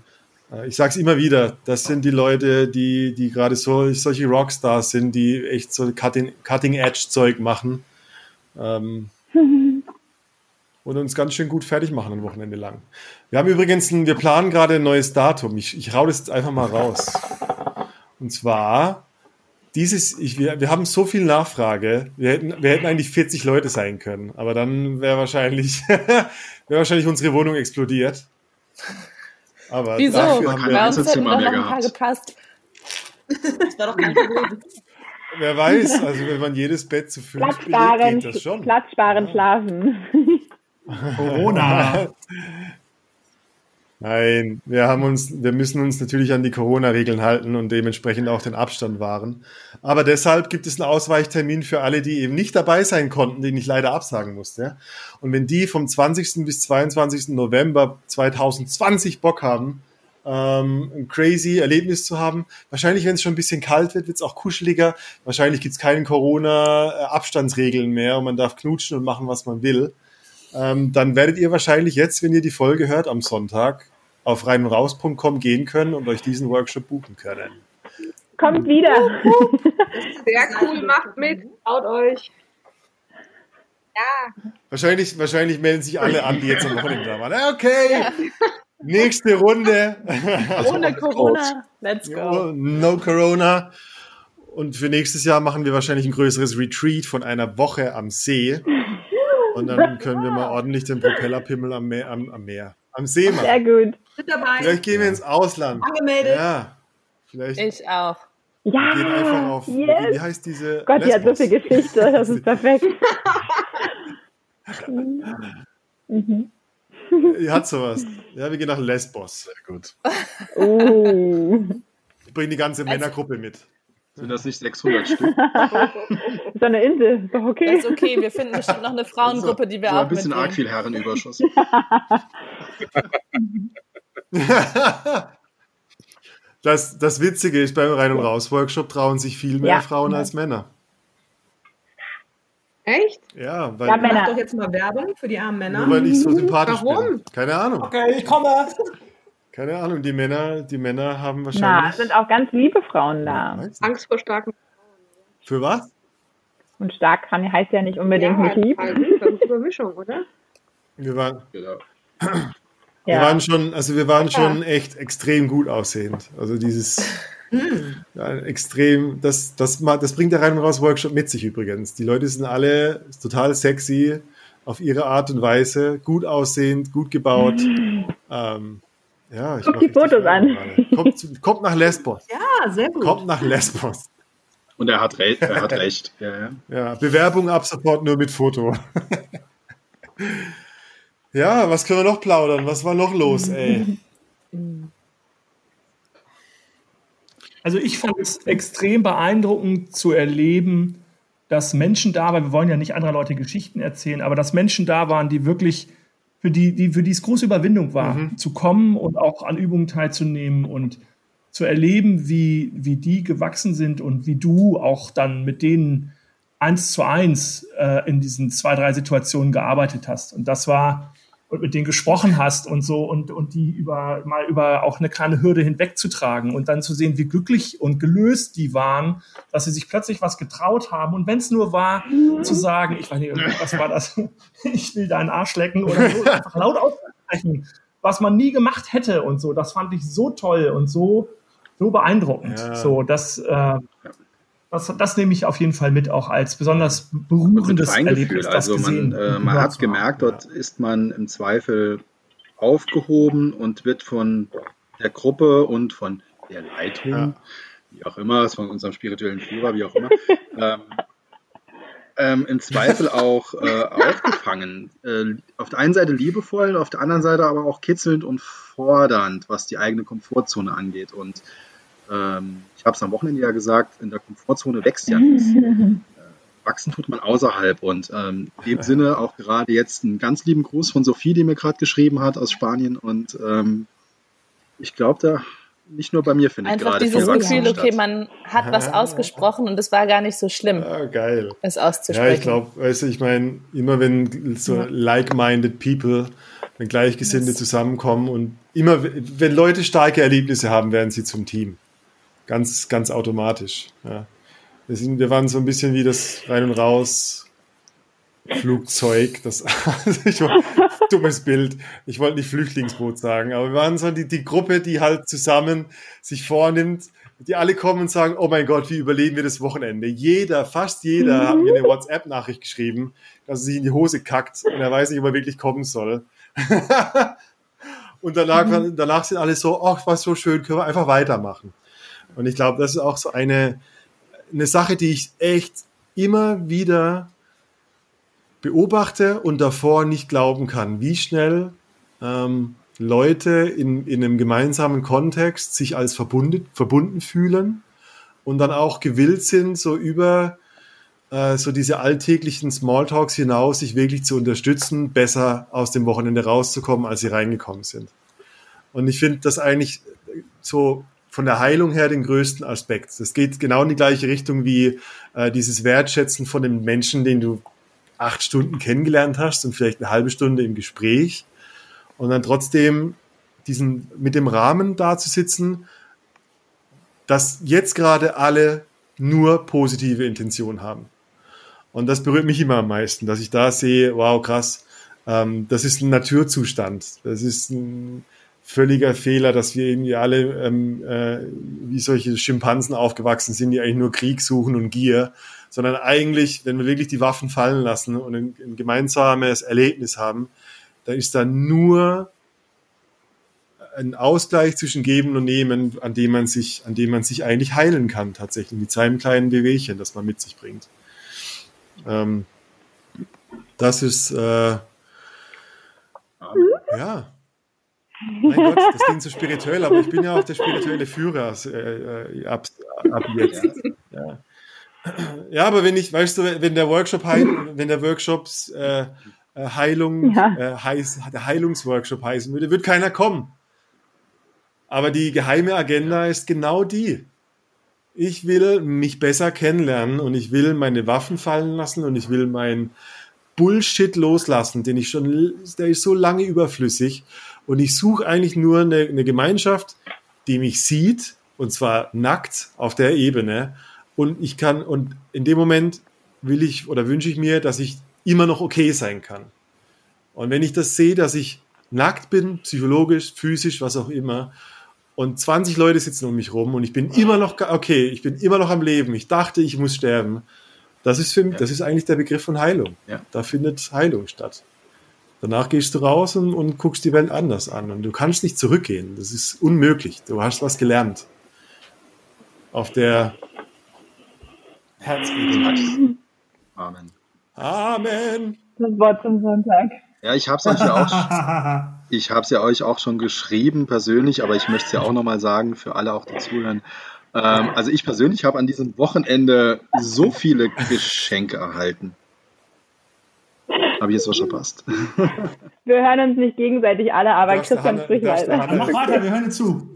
Äh, Ich sage es immer wieder, das sind die Leute, die, die gerade so, solche Rockstars sind, die echt so Cutting- Cutting-Edge-Zeug machen. Ähm, und uns ganz schön gut fertig machen ein Wochenende lang. Wir haben übrigens, ein, wir planen gerade ein neues Datum. Ich, ich rau das jetzt einfach mal raus. Und zwar dieses, ich, wir, wir haben so viel Nachfrage. Wir hätten, wir hätten eigentlich 40 Leute sein können, aber dann wäre wahrscheinlich, wäre wahrscheinlich unsere Wohnung explodiert. Aber Wieso? Dafür haben wir uns hätten noch ein paar gepasst. Das war doch kein Problem. Wer weiß, also wenn man jedes Bett zu fünf Platzsparen, belegt, geht das schon. Platzsparen, ja. schlafen. Corona. Nein, wir haben uns, wir müssen uns natürlich an die Corona-Regeln halten und dementsprechend auch den Abstand wahren. Aber deshalb gibt es einen Ausweichtermin für alle, die eben nicht dabei sein konnten, den ich leider absagen musste. Und wenn die vom 20. bis 22. November 2020 Bock haben, ähm, ein crazy Erlebnis zu haben, wahrscheinlich, wenn es schon ein bisschen kalt wird, wird es auch kuscheliger. Wahrscheinlich gibt es keine Corona-Abstandsregeln mehr und man darf knutschen und machen, was man will ähm, dann werdet ihr wahrscheinlich jetzt, wenn ihr die Folge hört am Sonntag, auf reinundraus.com gehen können und euch diesen Workshop buchen können. Kommt wieder. Sehr cool, macht mit, haut euch. Ja. Wahrscheinlich, wahrscheinlich melden sich alle an, die jetzt am Wochenende da waren. Okay, nächste Runde. Ohne Corona, let's go. No Corona. Und für nächstes Jahr machen wir wahrscheinlich ein größeres Retreat von einer Woche am See. Und dann können wir mal ordentlich den Propellerpimmel am Meer, am, am Meer, am See machen. Sehr gut. dabei. Vielleicht gehen wir ins Ausland. Angemeldet. Ja. Vielleicht. Ich auch. Ja. Wir gehen einfach auf. Yes. Wie heißt diese? Gott, die hat so viel Geschichte. Das ist perfekt. mhm. Ihr hat sowas. Ja, wir gehen nach Lesbos. Sehr gut. Oh. Ich bringe die ganze Männergruppe mit. Sind das nicht 600 Stück? so eine Insel, ist doch okay. Das ist okay, wir finden bestimmt noch eine Frauengruppe, die wir so auch ein bisschen mitnehmen. arg viel Herrenüberschuss. das, das Witzige ist, beim Rein- und Raus-Workshop trauen sich viel mehr Ja. Frauen als Männer. Echt? Ja, weil, Ja, Mach Männer. doch jetzt mal Werbung für die armen Männer. nur weil ich so sympathisch Warum? bin. Keine Ahnung. Okay, ich komme. Keine Ahnung. Die Männer, die Männer haben Na, wahrscheinlich. es sind auch ganz liebe Frauen da. Angst vor starken Für was? Und stark kann, heißt ja nicht unbedingt nicht lieb. also, das ist Übermischung, oder? Wir waren, Genau. wir Ja. waren schon, also wir waren schon echt extrem gut aussehend. Also dieses ja, extrem, das, das, das bringt der Rein- und Raus-Workshop mit sich übrigens. Die Leute sind alle total sexy auf ihre Art und Weise, gut aussehend, gut gebaut. Ähm, ja, ich Guck die Fotos an. Kommt, kommt nach Lesbos. Ja, sehr gut. Kommt nach Lesbos. Und er hat, re er hat recht. Ja, ja. Ja, Bewerbung ab sofort nur mit Foto. ja, was können wir noch plaudern? Was war noch los, ey? Also ich fand es extrem beeindruckend zu erleben, dass Menschen da waren, wir wollen ja nicht anderer Leute Geschichten erzählen, aber dass Menschen da waren, die wirklich, für die, die, für die es große Überwindung war, zu kommen und auch an Übungen teilzunehmen und zu erleben, wie, wie die gewachsen sind und wie du auch dann mit denen eins zu eins äh, in diesen zwei, drei Situationen gearbeitet hast. Und das war, und mit denen gesprochen hast und so und, und die über mal über auch eine kleine Hürde hinwegzutragen und dann zu sehen, wie glücklich und gelöst die waren, dass sie sich plötzlich was getraut haben. Und wenn es nur war, zu sagen, ich weiß nicht, was war das? Ich will deinen Arsch lecken oder so, einfach laut aussprechen, was man nie gemacht hätte und so. Das fand ich so toll und so, so beeindruckend. Ja. So, das, äh, das, das nehme ich auf jeden Fall mit, auch als besonders berührendes Feingefühl. Erlebnis. das Also man, gesehen äh, man hat gemerkt, dort ist man im Zweifel aufgehoben und wird von der Gruppe und von der Leitung, Ja. wie auch immer, von unserem spirituellen Führer, wie auch immer, ähm, ähm, im Zweifel auch äh, aufgefangen. Äh, auf der einen Seite liebevoll, auf der anderen Seite aber auch kitzelnd und fordernd, was die eigene Komfortzone angeht. Und ähm, ich habe es am Wochenende ja gesagt, in der Komfortzone wächst ja nichts. Wachsen tut man außerhalb. Und ähm, in dem Sinne auch gerade jetzt einen ganz lieben Gruß von Sophie, die mir gerade geschrieben hat aus Spanien. Und ähm, ich glaube, da nicht nur bei mir findet Einfach gerade dieses Gefühl, okay, man hat was ausgesprochen und es war gar nicht so schlimm, Ah, geil. es Ja, auszusprechen. ich glaube, weißt du, ich meine, immer wenn so like-minded people, wenn Gleichgesinnte zusammenkommen und immer, wenn Leute starke Erlebnisse haben, werden sie zum Team. Ganz, ganz automatisch. Ja. Wir, sind, wir waren so ein bisschen wie das Rein und Raus Flugzeug, das ich, dummes Bild. Ich wollte nicht Flüchtlingsboot sagen, aber wir waren so die, die Gruppe, die halt zusammen sich vornimmt, die alle kommen und sagen, oh mein Gott, wie überleben wir das Wochenende? Jeder, fast jeder hat mir eine WhatsApp-Nachricht geschrieben, dass er sich in die Hose kackt und er weiß nicht, ob er wirklich kommen soll. und danach, mhm. danach sind alle so, ach, was so schön, können wir einfach weitermachen. Und ich glaube, das ist auch so eine, eine Sache, die ich echt immer wieder beobachte und davor nicht glauben kann, wie schnell ähm, Leute in, in einem gemeinsamen Kontext sich als verbunden, verbunden fühlen und dann auch gewillt sind, so über äh, so diese alltäglichen Smalltalks hinaus sich wirklich zu unterstützen, besser aus dem Wochenende rauszukommen, als sie reingekommen sind. Und ich finde das eigentlich so von der Heilung her den größten Aspekt. Das geht genau in die gleiche Richtung wie äh, dieses Wertschätzen von dem Menschen, den du acht Stunden kennengelernt hast und vielleicht eine halbe Stunde im Gespräch und dann trotzdem diesen mit dem Rahmen da zu sitzen, dass jetzt gerade alle nur positive Intention haben. Und das berührt mich immer am meisten, dass ich da sehe, wow, krass, ähm, das ist ein Naturzustand. Das ist ein, völliger Fehler, dass wir irgendwie alle ähm, äh, wie solche Schimpansen aufgewachsen sind, die eigentlich nur Krieg suchen und Gier, sondern eigentlich, wenn wir wirklich die Waffen fallen lassen und ein, ein gemeinsames Erlebnis haben, dann ist da nur ein Ausgleich zwischen Geben und Nehmen, an dem man sich, an dem man sich eigentlich heilen kann, tatsächlich, mit seinem kleinen Bewegchen, das man mit sich bringt. Ähm, das ist äh, ja mein Gott, das klingt so spirituell, aber ich bin ja auch der spirituelle Führer äh, äh, ab, ab jetzt. Ja. ja. aber wenn ich, weißt du, wenn der Workshop, wenn der Workshops äh, äh, Heilung, ja. äh, heiß, der Heilungsworkshop heißen würde, wird keiner kommen. Aber die geheime Agenda ist genau die. Ich will mich besser kennenlernen und ich will meine Waffen fallen lassen und ich will mein Bullshit loslassen, den ich schon, der ist so lange überflüssig und ich suche eigentlich nur eine, eine Gemeinschaft, die mich sieht, und zwar nackt auf der Ebene. Und ich kann, und in dem Moment will ich oder wünsche ich mir, dass ich immer noch okay sein kann. Und wenn ich das sehe, dass ich nackt bin, psychologisch, physisch, was auch immer, und 20 Leute sitzen um mich rum und ich bin immer noch okay, ich bin immer noch am Leben. Ich dachte, ich muss sterben. Das ist für mich, das ist eigentlich der Begriff von Heilung. Ja. Da findet Heilung statt. Danach gehst du raus und, und guckst die Welt anders an. Und du kannst nicht zurückgehen. Das ist unmöglich. Du hast was gelernt. Auf der Herzebene. Amen. Amen. Das Wort zum Sonntag. Ja, ich habe es euch ja auch, ich habe es ja euch auch schon geschrieben persönlich, aber ich möchte es ja auch nochmal sagen für alle auch die zuhören. Ähm, also ich persönlich habe an diesem Wochenende so viele Geschenke erhalten. Habe ich jetzt was verpasst? Wir hören uns nicht gegenseitig alle, aber Christian spricht weiter. Mach weiter, wir hören zu.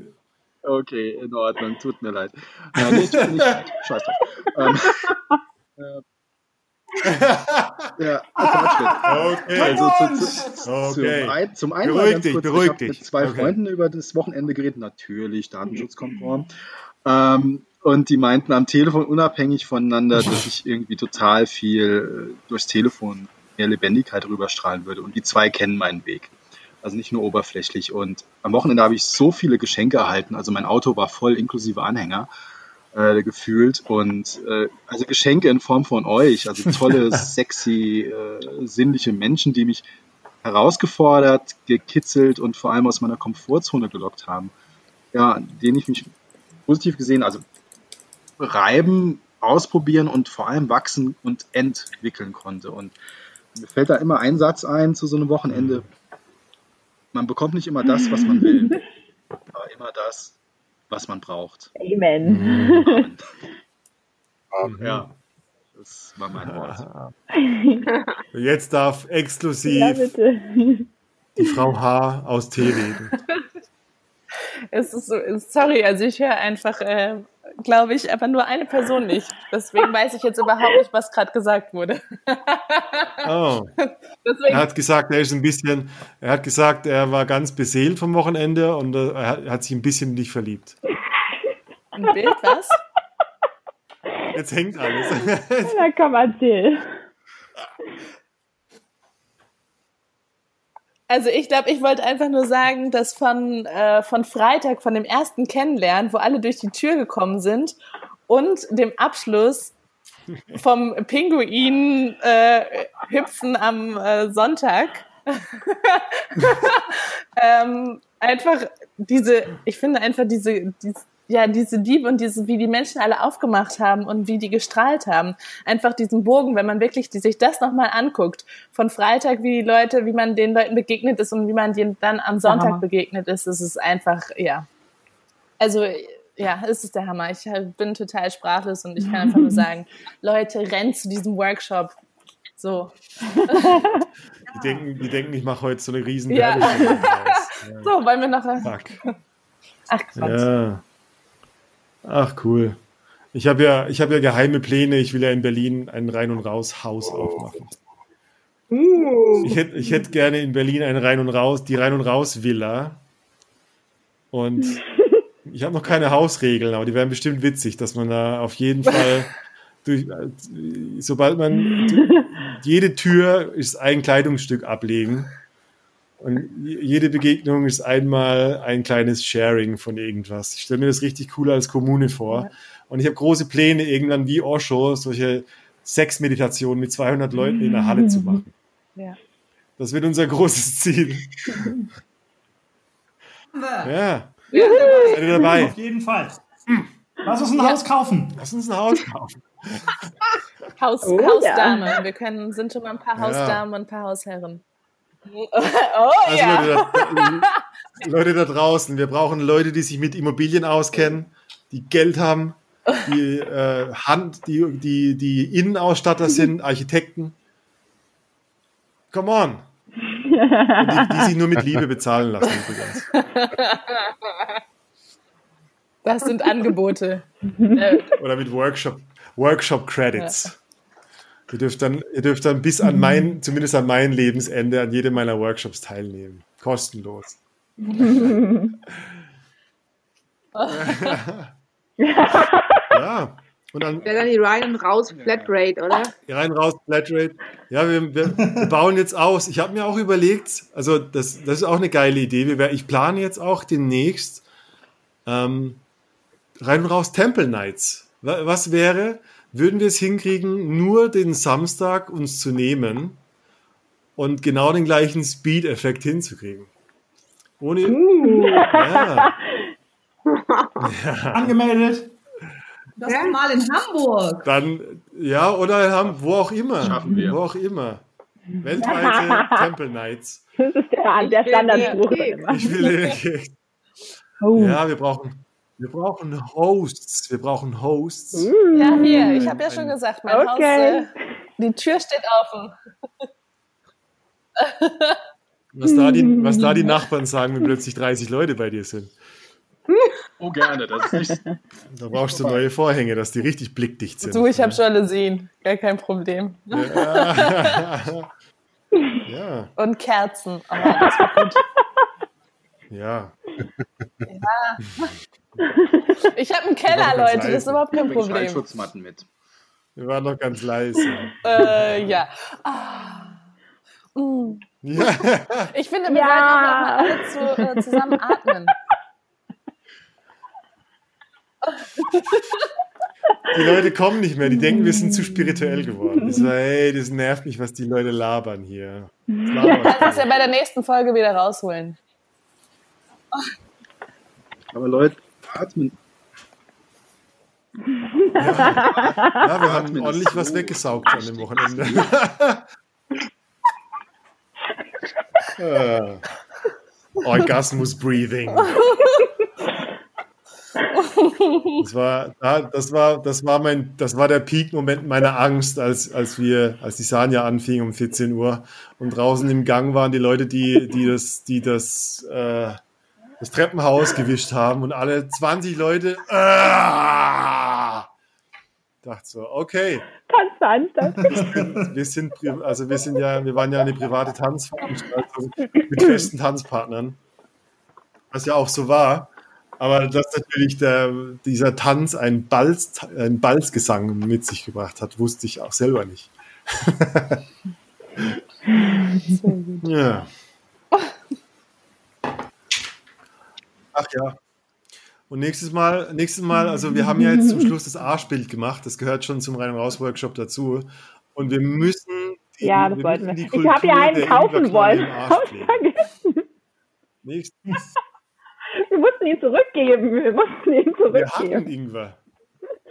Okay, in Ordnung, tut mir leid. Ja, nee, tut mir nicht leid. Scheiß drauf. Ähm, äh, ja, okay. Also zu, zu, okay. Zum, ein, zum einen beruhig dich, kurz, beruhig ich dich. mit zwei okay. Freunden über das Wochenende geredet, natürlich datenschutzkonform. Ähm, und die meinten am Telefon unabhängig voneinander, dass ich irgendwie total viel äh, durchs Telefon mehr Lebendigkeit rüberstrahlen würde. Und die zwei kennen meinen Weg. Also nicht nur oberflächlich. Und am Wochenende habe ich so viele Geschenke erhalten. Also mein Auto war voll inklusive Anhänger äh, gefühlt. Und äh, also Geschenke in Form von euch. Also tolle, sexy, äh, sinnliche Menschen, die mich herausgefordert, gekitzelt und vor allem aus meiner Komfortzone gelockt haben. Ja, denen ich mich positiv gesehen, also reiben, ausprobieren und vor allem wachsen und entwickeln konnte. Und mir fällt da immer ein Satz ein zu so einem Wochenende. Man bekommt nicht immer das, was man will, aber immer das, was man braucht. Amen. Amen. Amen. Ja, das war mein Wort. Jetzt darf exklusiv ja, die Frau H. aus T reden. Es ist so, sorry, also ich höre einfach äh, glaube ich, aber nur eine Person nicht. Deswegen weiß ich jetzt überhaupt nicht, was gerade gesagt wurde. oh. Deswegen. Er hat gesagt, er ist ein bisschen, er hat gesagt, er war ganz beseelt vom Wochenende und äh, er hat sich ein bisschen in dich verliebt. Ein Bild, was? Jetzt hängt alles. Na komm, erzähl. Also ich glaube, ich wollte einfach nur sagen, dass von, äh, von Freitag, von dem ersten Kennenlernen, wo alle durch die Tür gekommen sind und dem Abschluss vom Pinguin äh, hüpfen am äh, Sonntag. ähm, einfach diese, ich finde einfach diese, diese ja, diese Liebe und diese, wie die Menschen alle aufgemacht haben und wie die gestrahlt haben. Einfach diesen Bogen, wenn man wirklich die, sich das nochmal anguckt, von Freitag, wie die Leute, wie man den Leuten begegnet ist und wie man denen dann am Sonntag Hammer. begegnet ist, ist es einfach, ja. Also, ja, es ist der Hammer. Ich bin total sprachlos und ich kann einfach nur sagen, Leute, rennt zu diesem Workshop. So. Die denken, die denken ich mache heute so eine riesen ja. ja. So, wollen wir noch... Fuck. Ach, Quatsch. Ja. Ach cool. Ich habe ja, ich habe ja geheime Pläne. Ich will ja in Berlin ein Rein und Raus Haus aufmachen. Uh. Ich hätte, ich hätte gerne in Berlin ein Rein und Raus, die Rein und Raus Villa. Und ich habe noch keine Hausregeln, aber die wären bestimmt witzig, dass man da auf jeden Fall durch, sobald man jede Tür ist ein Kleidungsstück ablegen. Und jede Begegnung ist einmal ein kleines Sharing von irgendwas. Ich stelle mir das richtig cool als Kommune vor. Ja. Und ich habe große Pläne, irgendwann wie Osho solche Sexmeditationen mit 200 Leuten in der Halle zu machen. Ja. Das wird unser großes Ziel. ja. ja. Seid ihr dabei? Auf jeden Fall. Lass uns ein ja. Haus kaufen. Lass uns ein Haus kaufen. Haus, oh, Hausdame. Ja. Wir können, sind schon mal ein paar Hausdamen und ein paar Hausherren. Oh, also ja. Leute da, Leute da draußen, wir brauchen Leute, die sich mit Immobilien auskennen, die Geld haben, die äh, Hand, die, die, die Innenausstatter sind, Architekten. Come on. Die, die, sich nur mit Liebe bezahlen lassen übrigens. Das sind Angebote. Oder mit Workshop, Workshop Credits. Ihr dürft dann, ihr dürft dann bis an mein, zumindest an mein Lebensende, an jedem meiner Workshops teilnehmen. Kostenlos. ja. Und dann, Wäre dann die rein und raus Flatrate, oder? Die rein raus Flatrate. Ja, wir, wir, wir bauen jetzt aus. Ich habe mir auch überlegt, also das, das ist auch eine geile Idee. Wir, ich plane jetzt auch demnächst ähm, rein und raus Temple Nights. Was wäre, würden wir es hinkriegen, nur den Samstag uns zu nehmen und genau den gleichen Speed-Effekt hinzukriegen. Ohne. Uh. Ja. ja. Angemeldet. Das ja. mal in Hamburg. Dann, ja, oder haben, wo auch immer. Schaffen wir. Wo auch immer. Weltweite Temple Nights. Das ist der, der Standardspruch. Ich will. Oh. Ja, wir brauchen, wir brauchen Hosts. Wir brauchen Hosts. Ja, hier, ich habe ja schon gesagt, mein okay. Haus, äh, die Tür steht offen. Was da, die, was da die Nachbarn sagen, wenn plötzlich 30 Leute bei dir sind. Oh, gerne. Das ist nicht da brauchst du neue Vorhänge, dass die richtig blickdicht sind. Du, ich habe Jalousien. Gar kein Problem. Ja. ja. Und Kerzen. Aber das wird gut. Ja. ja. Ich habe einen Keller, Leute, leise. das ist überhaupt kein Problem. Schutzmatten mit. Wir waren noch ganz leise. Äh, ja. Ah. Mm. ja. Ich finde, wir ja. sollten auch mal alle zu, äh, zusammen atmen. Die Leute kommen nicht mehr, die denken, wir sind zu spirituell geworden. Ich so, hey, das nervt mich, was die Leute labern hier. Das labern kannst es ja bei der nächsten Folge wieder rausholen. Aber Leute, atmen. Ja, ja wir haben ordentlich was weggesaugt an dem Wochenende. äh, Orgasmus Breathing. Das war, das war, das war mein, das war der Peak-Moment meiner Angst, als, als wir, als die Sanja anfing um 14 Uhr und draußen im Gang waren die Leute, die, die das, die das, äh, das Treppenhaus gewischt haben und alle 20 Leute äh, dachte so, okay. Tanzveranstaltung. Wir sind, also wir sind ja, wir waren ja eine private Tanzveranstaltung mit festen Tanzpartnern, was ja auch so war. Aber dass natürlich der, dieser Tanz einen, Balz, einen Balzgesang mit sich gebracht hat, wusste ich auch selber nicht. ja. Ach ja. Und nächstes Mal, nächstes Mal, also wir haben ja jetzt zum Schluss das Arschbild gemacht, das gehört schon zum Rein- und Raus-Workshop dazu. Und wir müssen die, ja, das wollten wir. wir ich habe ja einen kaufen wollen. Nächstes. Wir mussten ihn zurückgeben. Wir mussten ihn zurückgeben. Wir hatten Ingwer.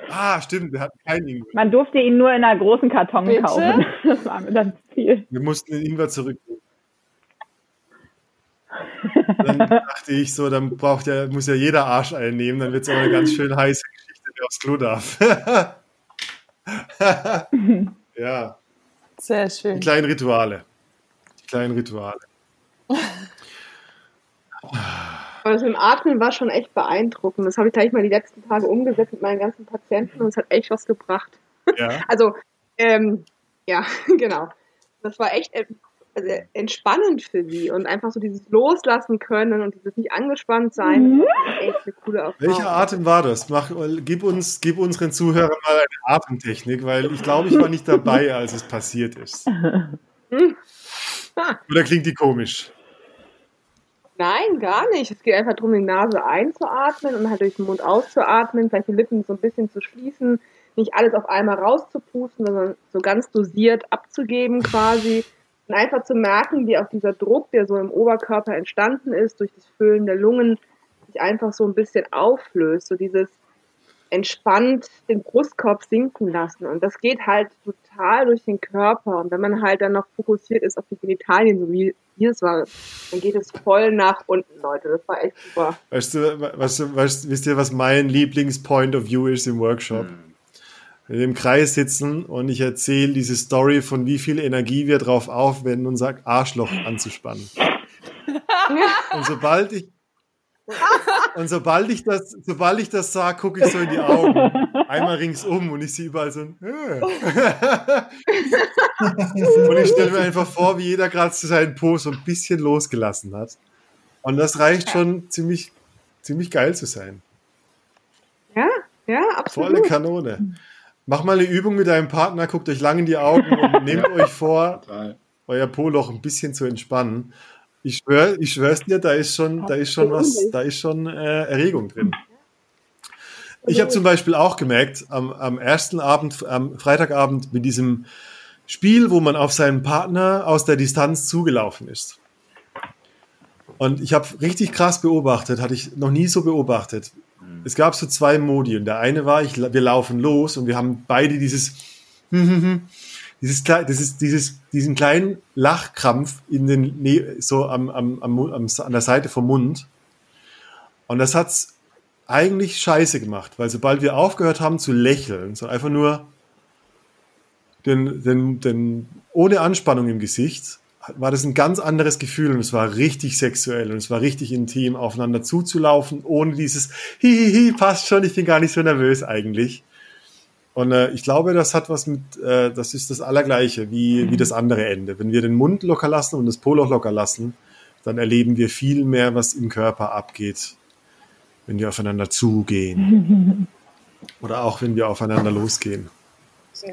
Ah, stimmt, wir hatten keinen Ingwer. Man durfte ihn nur in einer großen Karton Bitte? kaufen. Das war mir dann viel. Wir mussten den Ingwer zurückgeben. Dann dachte ich so, dann braucht ja, muss ja jeder Arsch einnehmen, dann wird es auch eine ganz schön heiße Geschichte, wer aufs Klo darf. ja. Sehr schön. Die kleinen Rituale. Die kleinen Rituale. Aber das mit dem Atmen war schon echt beeindruckend. Das habe ich gleich mal die letzten Tage umgesetzt mit meinen ganzen Patienten und es hat echt was gebracht. Ja. Also, ähm, ja, genau. Das war echt also entspannend für sie und einfach so dieses Loslassen können und dieses nicht angespannt sein. Mhm. echt eine coole Erfahrung. Welcher Atem war das? Mach, gib, uns, gib unseren Zuhörern mal eine Atemtechnik, weil ich glaube, ich war nicht dabei, als es passiert ist. Oder klingt die komisch? Nein, gar nicht. Es geht einfach darum, die Nase einzuatmen und halt durch den Mund auszuatmen, vielleicht die Lippen so ein bisschen zu schließen, nicht alles auf einmal rauszupusten, sondern so ganz dosiert abzugeben quasi. Und einfach zu merken, wie auch dieser Druck, der so im Oberkörper entstanden ist, durch das Füllen der Lungen, sich einfach so ein bisschen auflöst. So dieses entspannt den Brustkorb sinken lassen. Und das geht halt total durch den Körper. Und wenn man halt dann noch fokussiert ist auf die Genitalien, so wie hier es war, dann geht es voll nach unten, Leute. Das war echt super. Weißt du, weißt du, weißt, wisst ihr, was mein Lieblingspoint of View ist im Workshop? Mhm wir im Kreis sitzen und ich erzähle diese Story von wie viel Energie wir drauf aufwenden, unser Arschloch anzuspannen. und sobald ich und sobald ich das, sobald ich das sage, gucke ich so in die Augen. Einmal ringsum und ich sehe überall so ein äh. Und ich stelle mir einfach vor, wie jeder gerade seinen Po so ein bisschen losgelassen hat. Und das reicht schon ziemlich, ziemlich geil zu sein. Ja, ja, absolut. Volle Kanone. Mach mal eine Übung mit deinem Partner, guckt euch lang in die Augen und nehmt euch vor, Total. euer Po-Loch ein bisschen zu entspannen. Ich schwöre, ich schwör's dir, da ist schon, da ist schon was, da ist schon äh, Erregung drin. Ich habe zum Beispiel auch gemerkt, am, am ersten Abend, am Freitagabend mit diesem Spiel, wo man auf seinen Partner aus der Distanz zugelaufen ist. Und ich habe richtig krass beobachtet, hatte ich noch nie so beobachtet, es gab so zwei Modi und der eine war, ich, wir laufen los und wir haben beide dieses, dieses, dieses, dieses, diesen kleinen Lachkrampf in den, so am, am, am, an der Seite vom Mund. Und das hat's eigentlich scheiße gemacht, weil sobald wir aufgehört haben zu lächeln, so einfach nur den, den, den, ohne Anspannung im Gesicht, war das ein ganz anderes Gefühl und es war richtig sexuell und es war richtig intim, aufeinander zuzulaufen, ohne dieses Hihihi, passt schon, ich bin gar nicht so nervös eigentlich. Und äh, ich glaube, das hat was mit, äh, das ist das Allergleiche wie, wie das andere Ende. Wenn wir den Mund locker lassen und das Poloch locker lassen, dann erleben wir viel mehr, was im Körper abgeht, wenn wir aufeinander zugehen. Oder auch wenn wir aufeinander losgehen. Ja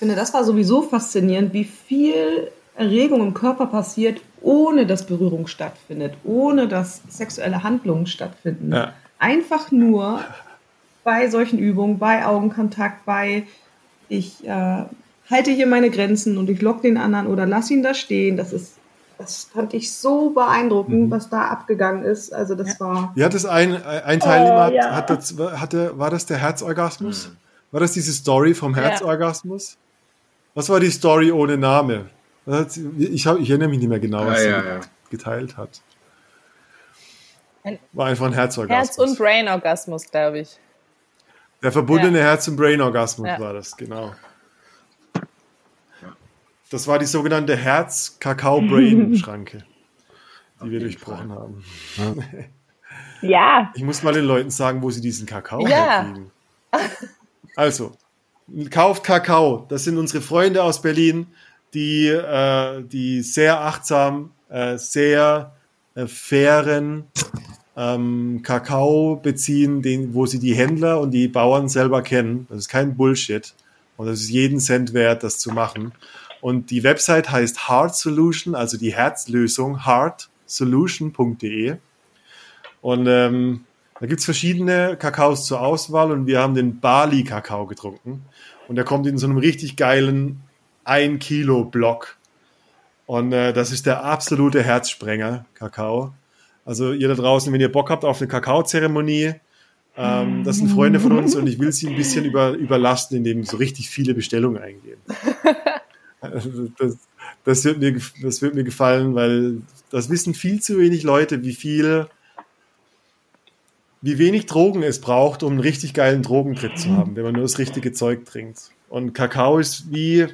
finde, das war sowieso faszinierend, wie viel Erregung im Körper passiert, ohne dass Berührung stattfindet, ohne dass sexuelle Handlungen stattfinden. Ja. Einfach nur bei solchen Übungen, bei Augenkontakt, bei ich äh, halte hier meine Grenzen und ich lock den anderen oder lass ihn da stehen. Das ist, das fand ich so beeindruckend, mhm. was da abgegangen ist. Also das ja. war. Ja, das ein, ein Teilnehmer oh, ja. hat, das, hatte, war das der Herzorgasmus? Mhm. War das diese Story vom Herzorgasmus? Was war die Story ohne Name? Ich, hab, ich erinnere mich nicht mehr genau, was ja, sie ja, geteilt hat. War einfach ein Herzorgasmus. Herz- und Brain-Orgasmus, glaube ich. Der verbundene ja. Herz- und Brain-Orgasmus war das, genau. Das war die sogenannte Herz-Kakao-Brain-Schranke, die wir durchbrochen haben. Ja. Ich muss mal den Leuten sagen, wo sie diesen Kakao ja. herkriegen. Also, kauft Kakao. Das sind unsere Freunde aus Berlin, die, äh, die sehr achtsam, äh, sehr äh, fairen ähm, Kakao beziehen, den, wo sie die Händler und die Bauern selber kennen. Das ist kein Bullshit. Und das ist jeden Cent wert, das zu machen. Und die Website heißt Heart Solution, also die Herzlösung, Heart kakaosolution.de. Und ähm, da gibt's verschiedene Kakaos zur Auswahl und wir haben den Bali-Kakao getrunken. Und der kommt in so einem richtig geilen 1 Kilo Block. Und äh, das ist der absolute Herzsprenger, Kakao. Also ihr da draußen, wenn ihr Bock habt auf eine Kakaozeremonie, ähm, das sind Freunde von uns und ich will sie ein bisschen über, überlasten, indem so richtig viele Bestellungen eingehen. Also das, das, wird mir, das wird mir gefallen, weil das wissen viel zu wenig Leute, wie viel, wie wenig Drogen es braucht, um einen richtig geilen Drogentrip zu haben, wenn man nur das richtige Zeug trinkt. Und Kakao ist wie,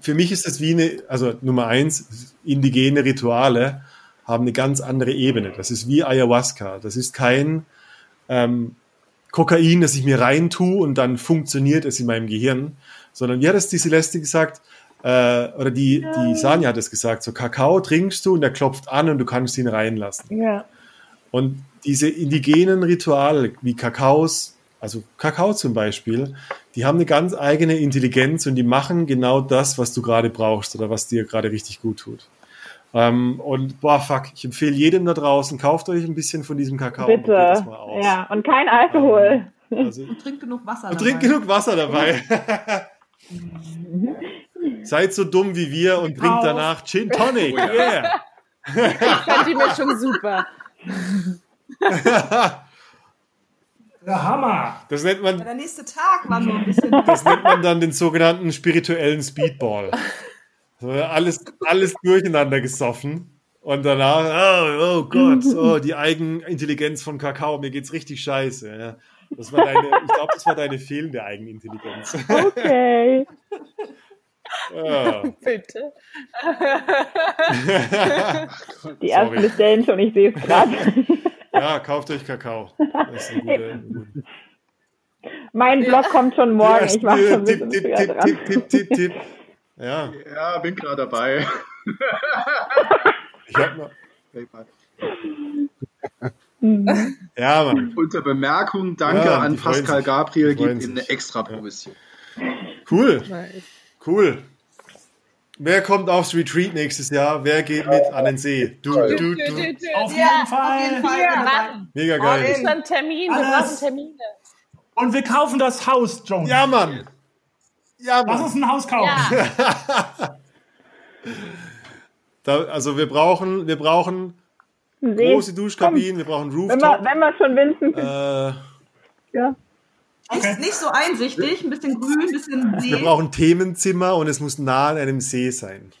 für mich ist es wie eine, also Nummer eins, indigene Rituale haben eine ganz andere Ebene. Das ist wie Ayahuasca. Das ist kein ähm, Kokain, das ich mir reintue und dann funktioniert es in meinem Gehirn, sondern wie hat es die Celeste gesagt? Äh, oder die, die Sanja hat es gesagt, so Kakao trinkst du und der klopft an und du kannst ihn reinlassen. Ja. Und diese indigenen Rituale wie Kakaos, also Kakao zum Beispiel, die haben eine ganz eigene Intelligenz und die machen genau das, was du gerade brauchst oder was dir gerade richtig gut tut. Ähm, und boah, fuck, ich empfehle jedem da draußen, kauft euch ein bisschen von diesem Kakao und probiert das Bitte. mal aus. Ja, und kein Alkohol. Also, Und trink genug Wasser. und dabei. trinkt genug Wasser dabei. Seid so dumm wie wir und trinkt danach Gin Tonic. Yeah. Ich fand die Mischung super. Der Hammer. Das nennt man, Der nächste Tag war so ein bisschen. das nennt man dann den sogenannten spirituellen Speedball. Alles, alles durcheinander gesoffen. Und danach, oh, oh Gott, oh, die Eigenintelligenz von Kakao, mir geht's richtig scheiße. Ja. Das war deine, ich glaube, das war deine fehlende Eigenintelligenz. Okay. Ja. Bitte. Die ersten Sorry. bestellen schon, ich sehe es gerade. Ja, kauft euch Kakao. Das ist ein guter, ein guter. mein Blog kommt schon morgen. Ja, ich war schon ein Tipp, bisschen Tipp, dran. Tipp, Tipp, Tipp, Tipp. Ja, Ja, bin gerade dabei. ich hab mal. PayPal. Ja, Mann. Unter Bemerkung, danke Ja, an Pascal. Gabriel, gibt ihm eine extra Provision. Cool, cool. Wer kommt aufs Retreat nächstes Jahr? Wer geht mit an den See? Du, du, du. Auf Ja, jeden Fall. Auf jeden Fall. Ja. Mega All geil. in. Das ist ein Termin, wir Alles. brauchen Termine. Und wir kaufen das Haus, Jones. Ja, Mann. Ja, Lass Mann. uns ein Haus kaufen. Ja, Da, also wir brauchen, wir brauchen große Duschkabinen, wir brauchen Wenn wir, Rooftop. wenn wir schon Vincent Äh, ja. Nicht, nicht so einsichtig, ein bisschen grün, ein bisschen wir See. brauchen Themenzimmer und es muss nah an einem See sein.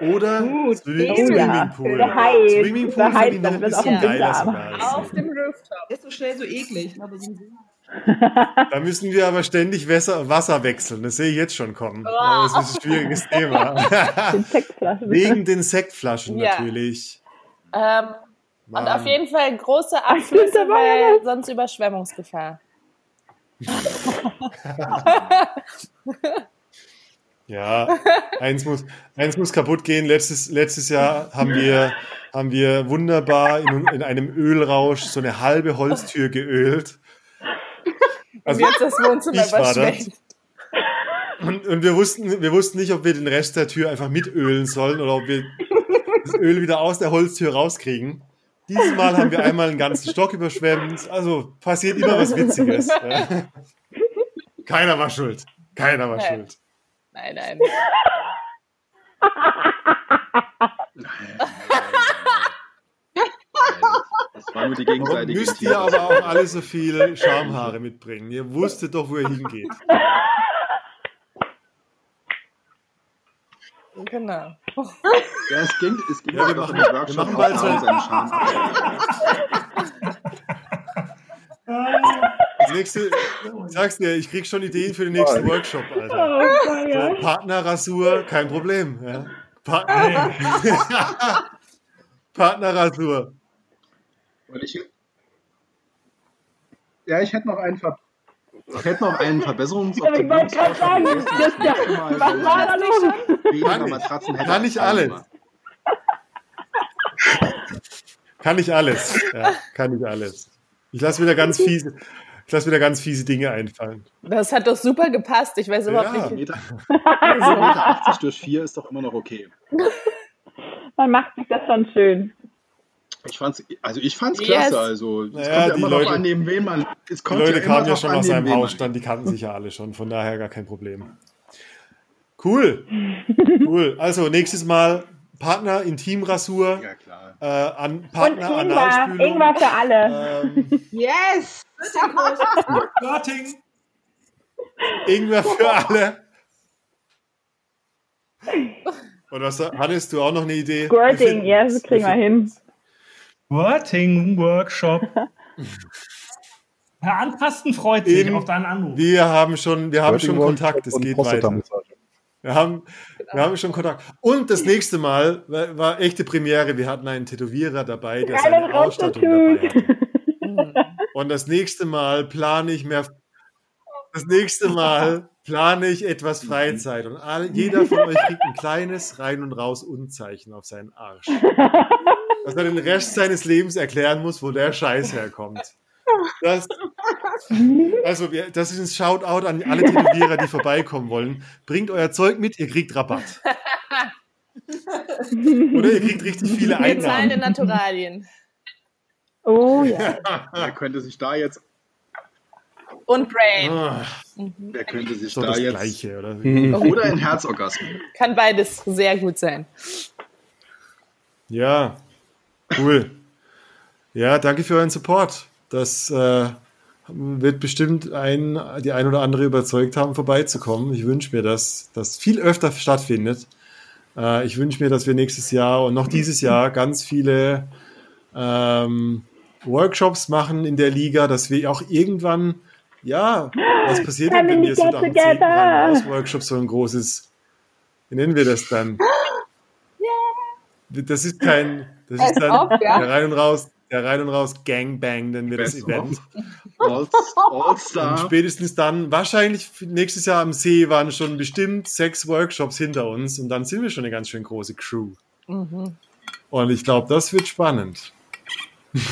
Oder Gut, Swi- oh ja. Swimmingpool. Swimmingpool finde ich noch ein bisschen geiler sogar. auf dem Rooftop. Ist so schnell so eklig. Aber so ein See. Da müssen wir aber ständig Wasser, Wasser wechseln. Das sehe ich jetzt schon kommen. Das ist ein schwieriges Thema. Den. Wegen den Sektflaschen Ja. natürlich. Ähm, und auf jeden Fall große Abflüsse, weil sonst Überschwemmungsgefahr. Ja, eins muss, eins muss kaputt gehen. Letztes, letztes Jahr haben wir, haben wir wunderbar in, in einem Ölrausch so eine halbe Holztür geölt. Also, Jetzt das Wohnzimmer ich war das. und, und wir wussten, wir wussten nicht, ob wir den Rest der Tür einfach mitölen sollen oder ob wir das Öl wieder aus der Holztür rauskriegen. Dieses Mal haben wir einmal einen ganzen Stock überschwemmt. Also passiert immer was Witziges. Keiner war schuld. Keiner war Nein. schuld. Nein, nein. Das war nur die gegenseitige müsst ihr aber auch alle so viele Schamhaare mitbringen? Ihr wusstet doch, wo ihr hingeht. Genau. Ja, es ging, es ging Ja, wir machen- dem Workshop wir machen bald so- Das nächste, ich sag's dir, ich krieg schon Ideen für den nächsten Workshop, Alter. Oh. So, Partnerrasur, kein Problem. Ja. Pa Partnerrasur. Und ich, ja, ich hätte noch einen, Ver ich hätte noch einen Ich wollte gerade sagen, was war da los? Kann ich. Alles. Kann ich alles. Ja, kann ich alles. Ich lasse wieder ganz fiese, ich lasse wieder ganz fiese Dinge einfallen. Das hat doch super gepasst. Ich weiß überhaupt Ja. nicht. Meter, Meter 80 durch 4 ist doch immer noch okay. Man macht sich das schon schön. Ich fand's, also ich fand's Yes. klasse. Also es Naja, kommt ja die immer Leute- drauf an, neben wen man. Es Die kommt Leute ja kamen ja schon aus seinem Hausstand, die kannten sich ja alle schon, von daher gar kein Problem. Cool. Cool. Also nächstes Mal Partner Intimrasur, Ja klar. äh, an Und Partner Ingwer, Analspülung. Ingwer für alle. Ähm, Yes! Flirting. Ingwer für alle. Und was hattest du auch noch eine Idee? Squirting, ja, das kriegen wir hin. Wording Workshop. Herr Antasten freut sich Eben. auf deinen Anruf. Wir haben schon, wir haben schon Kontakt, es geht weiter. Wir haben, wir haben schon Kontakt. Und das nächste Mal war, war echte Premiere. Wir hatten einen Tätowierer dabei, der seine Alle Ausstattung dabei hatte. Und das nächste Mal plane ich mehr. Das nächste Mal plane ich etwas Freizeit und all, jeder von euch kriegt ein kleines Rein- und Raus-Unzeichen auf seinen Arsch. Dass er den Rest seines Lebens erklären muss, wo der Scheiß herkommt. Das, also, wir, das ist ein Shoutout an alle Tätowierer, die vorbeikommen wollen. Bringt euer Zeug mit, ihr kriegt Rabatt. Oder ihr kriegt richtig viele Wir zahlen Einnahmen. in Naturalien. Oh ja. Wer könnte sich da jetzt, Und Brain. Ah, wer könnte sich doch da das jetzt, Gleiche, oder? oder ein Herzorgasmus. Kann beides sehr gut sein. Ja, cool. Ja, danke für euren Support. Das äh, wird bestimmt ein, die ein oder andere überzeugt haben, vorbeizukommen. Ich wünsche mir, dass das viel öfter stattfindet. Äh, ich wünsche mir, dass wir nächstes Jahr und noch dieses Jahr ganz viele ähm, Workshops machen in der Liga, dass wir auch irgendwann, ja, was passiert denn, wenn wir so together. zehnten Rein-Raus-Workshop so ein großes, wie nennen wir das dann? Das ist kein, das ist dann ob, ja. der Rein und Raus, der Rein und Raus Gangbang, nennen wir das Event. All, Und All-Star. spätestens dann, wahrscheinlich nächstes Jahr am See waren schon bestimmt sechs Workshops hinter uns und dann sind wir schon eine ganz schön große Crew. Und ich glaube, das wird spannend.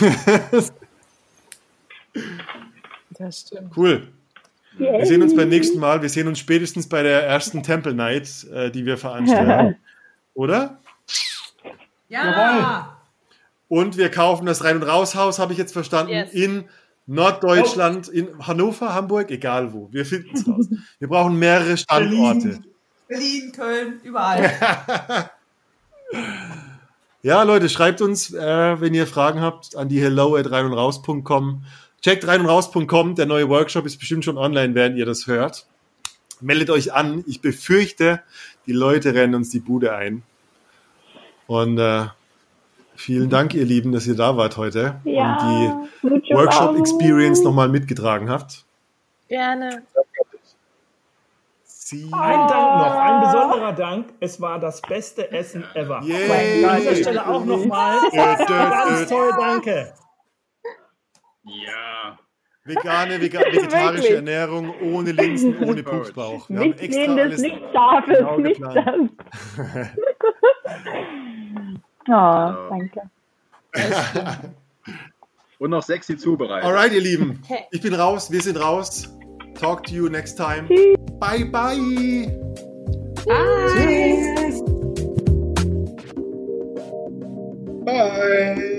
Das stimmt. Cool. Wir sehen uns beim nächsten Mal. Wir sehen uns spätestens bei der ersten Temple Night, äh, die wir veranstalten. Oder? Ja. Und wir kaufen das Rein- und Raushaus, habe ich jetzt verstanden, Yes. in Norddeutschland, in Hannover, Hamburg, egal wo. Wir finden es raus. Wir brauchen mehrere Standorte. Berlin, Köln, überall. Ja, Leute, schreibt uns, äh, wenn ihr Fragen habt, an die hello at rein und raus.com. Checkt rein und raus.com. Der neue Workshop ist bestimmt schon online, während ihr das hört. Meldet euch an. Ich befürchte, die Leute rennen uns die Bude ein. Und äh, vielen Dank, ihr Lieben, dass ihr da wart heute Ja. und die Mucho Workshop Amor. Experience nochmal mitgetragen habt. Gerne. Sie Ein Dank noch, ein besonderer Dank. Es war das beste Essen ever. Yay. An dieser Stelle auch nochmal. Ganz toll, danke. Ja. Vegane, vega vegetarische Wirklich. Ernährung, ohohne Linsen, ohne Pupsbauch. Wir haben Nichts extra Lebendes, alles nichts Scharfes, genau geplant. das. Oh, danke. Und noch sexy zubereitet. Alright, ihr Lieben. Okay. Ich bin raus, wir sind raus. Talk to you next time. Bye, bye. Bye.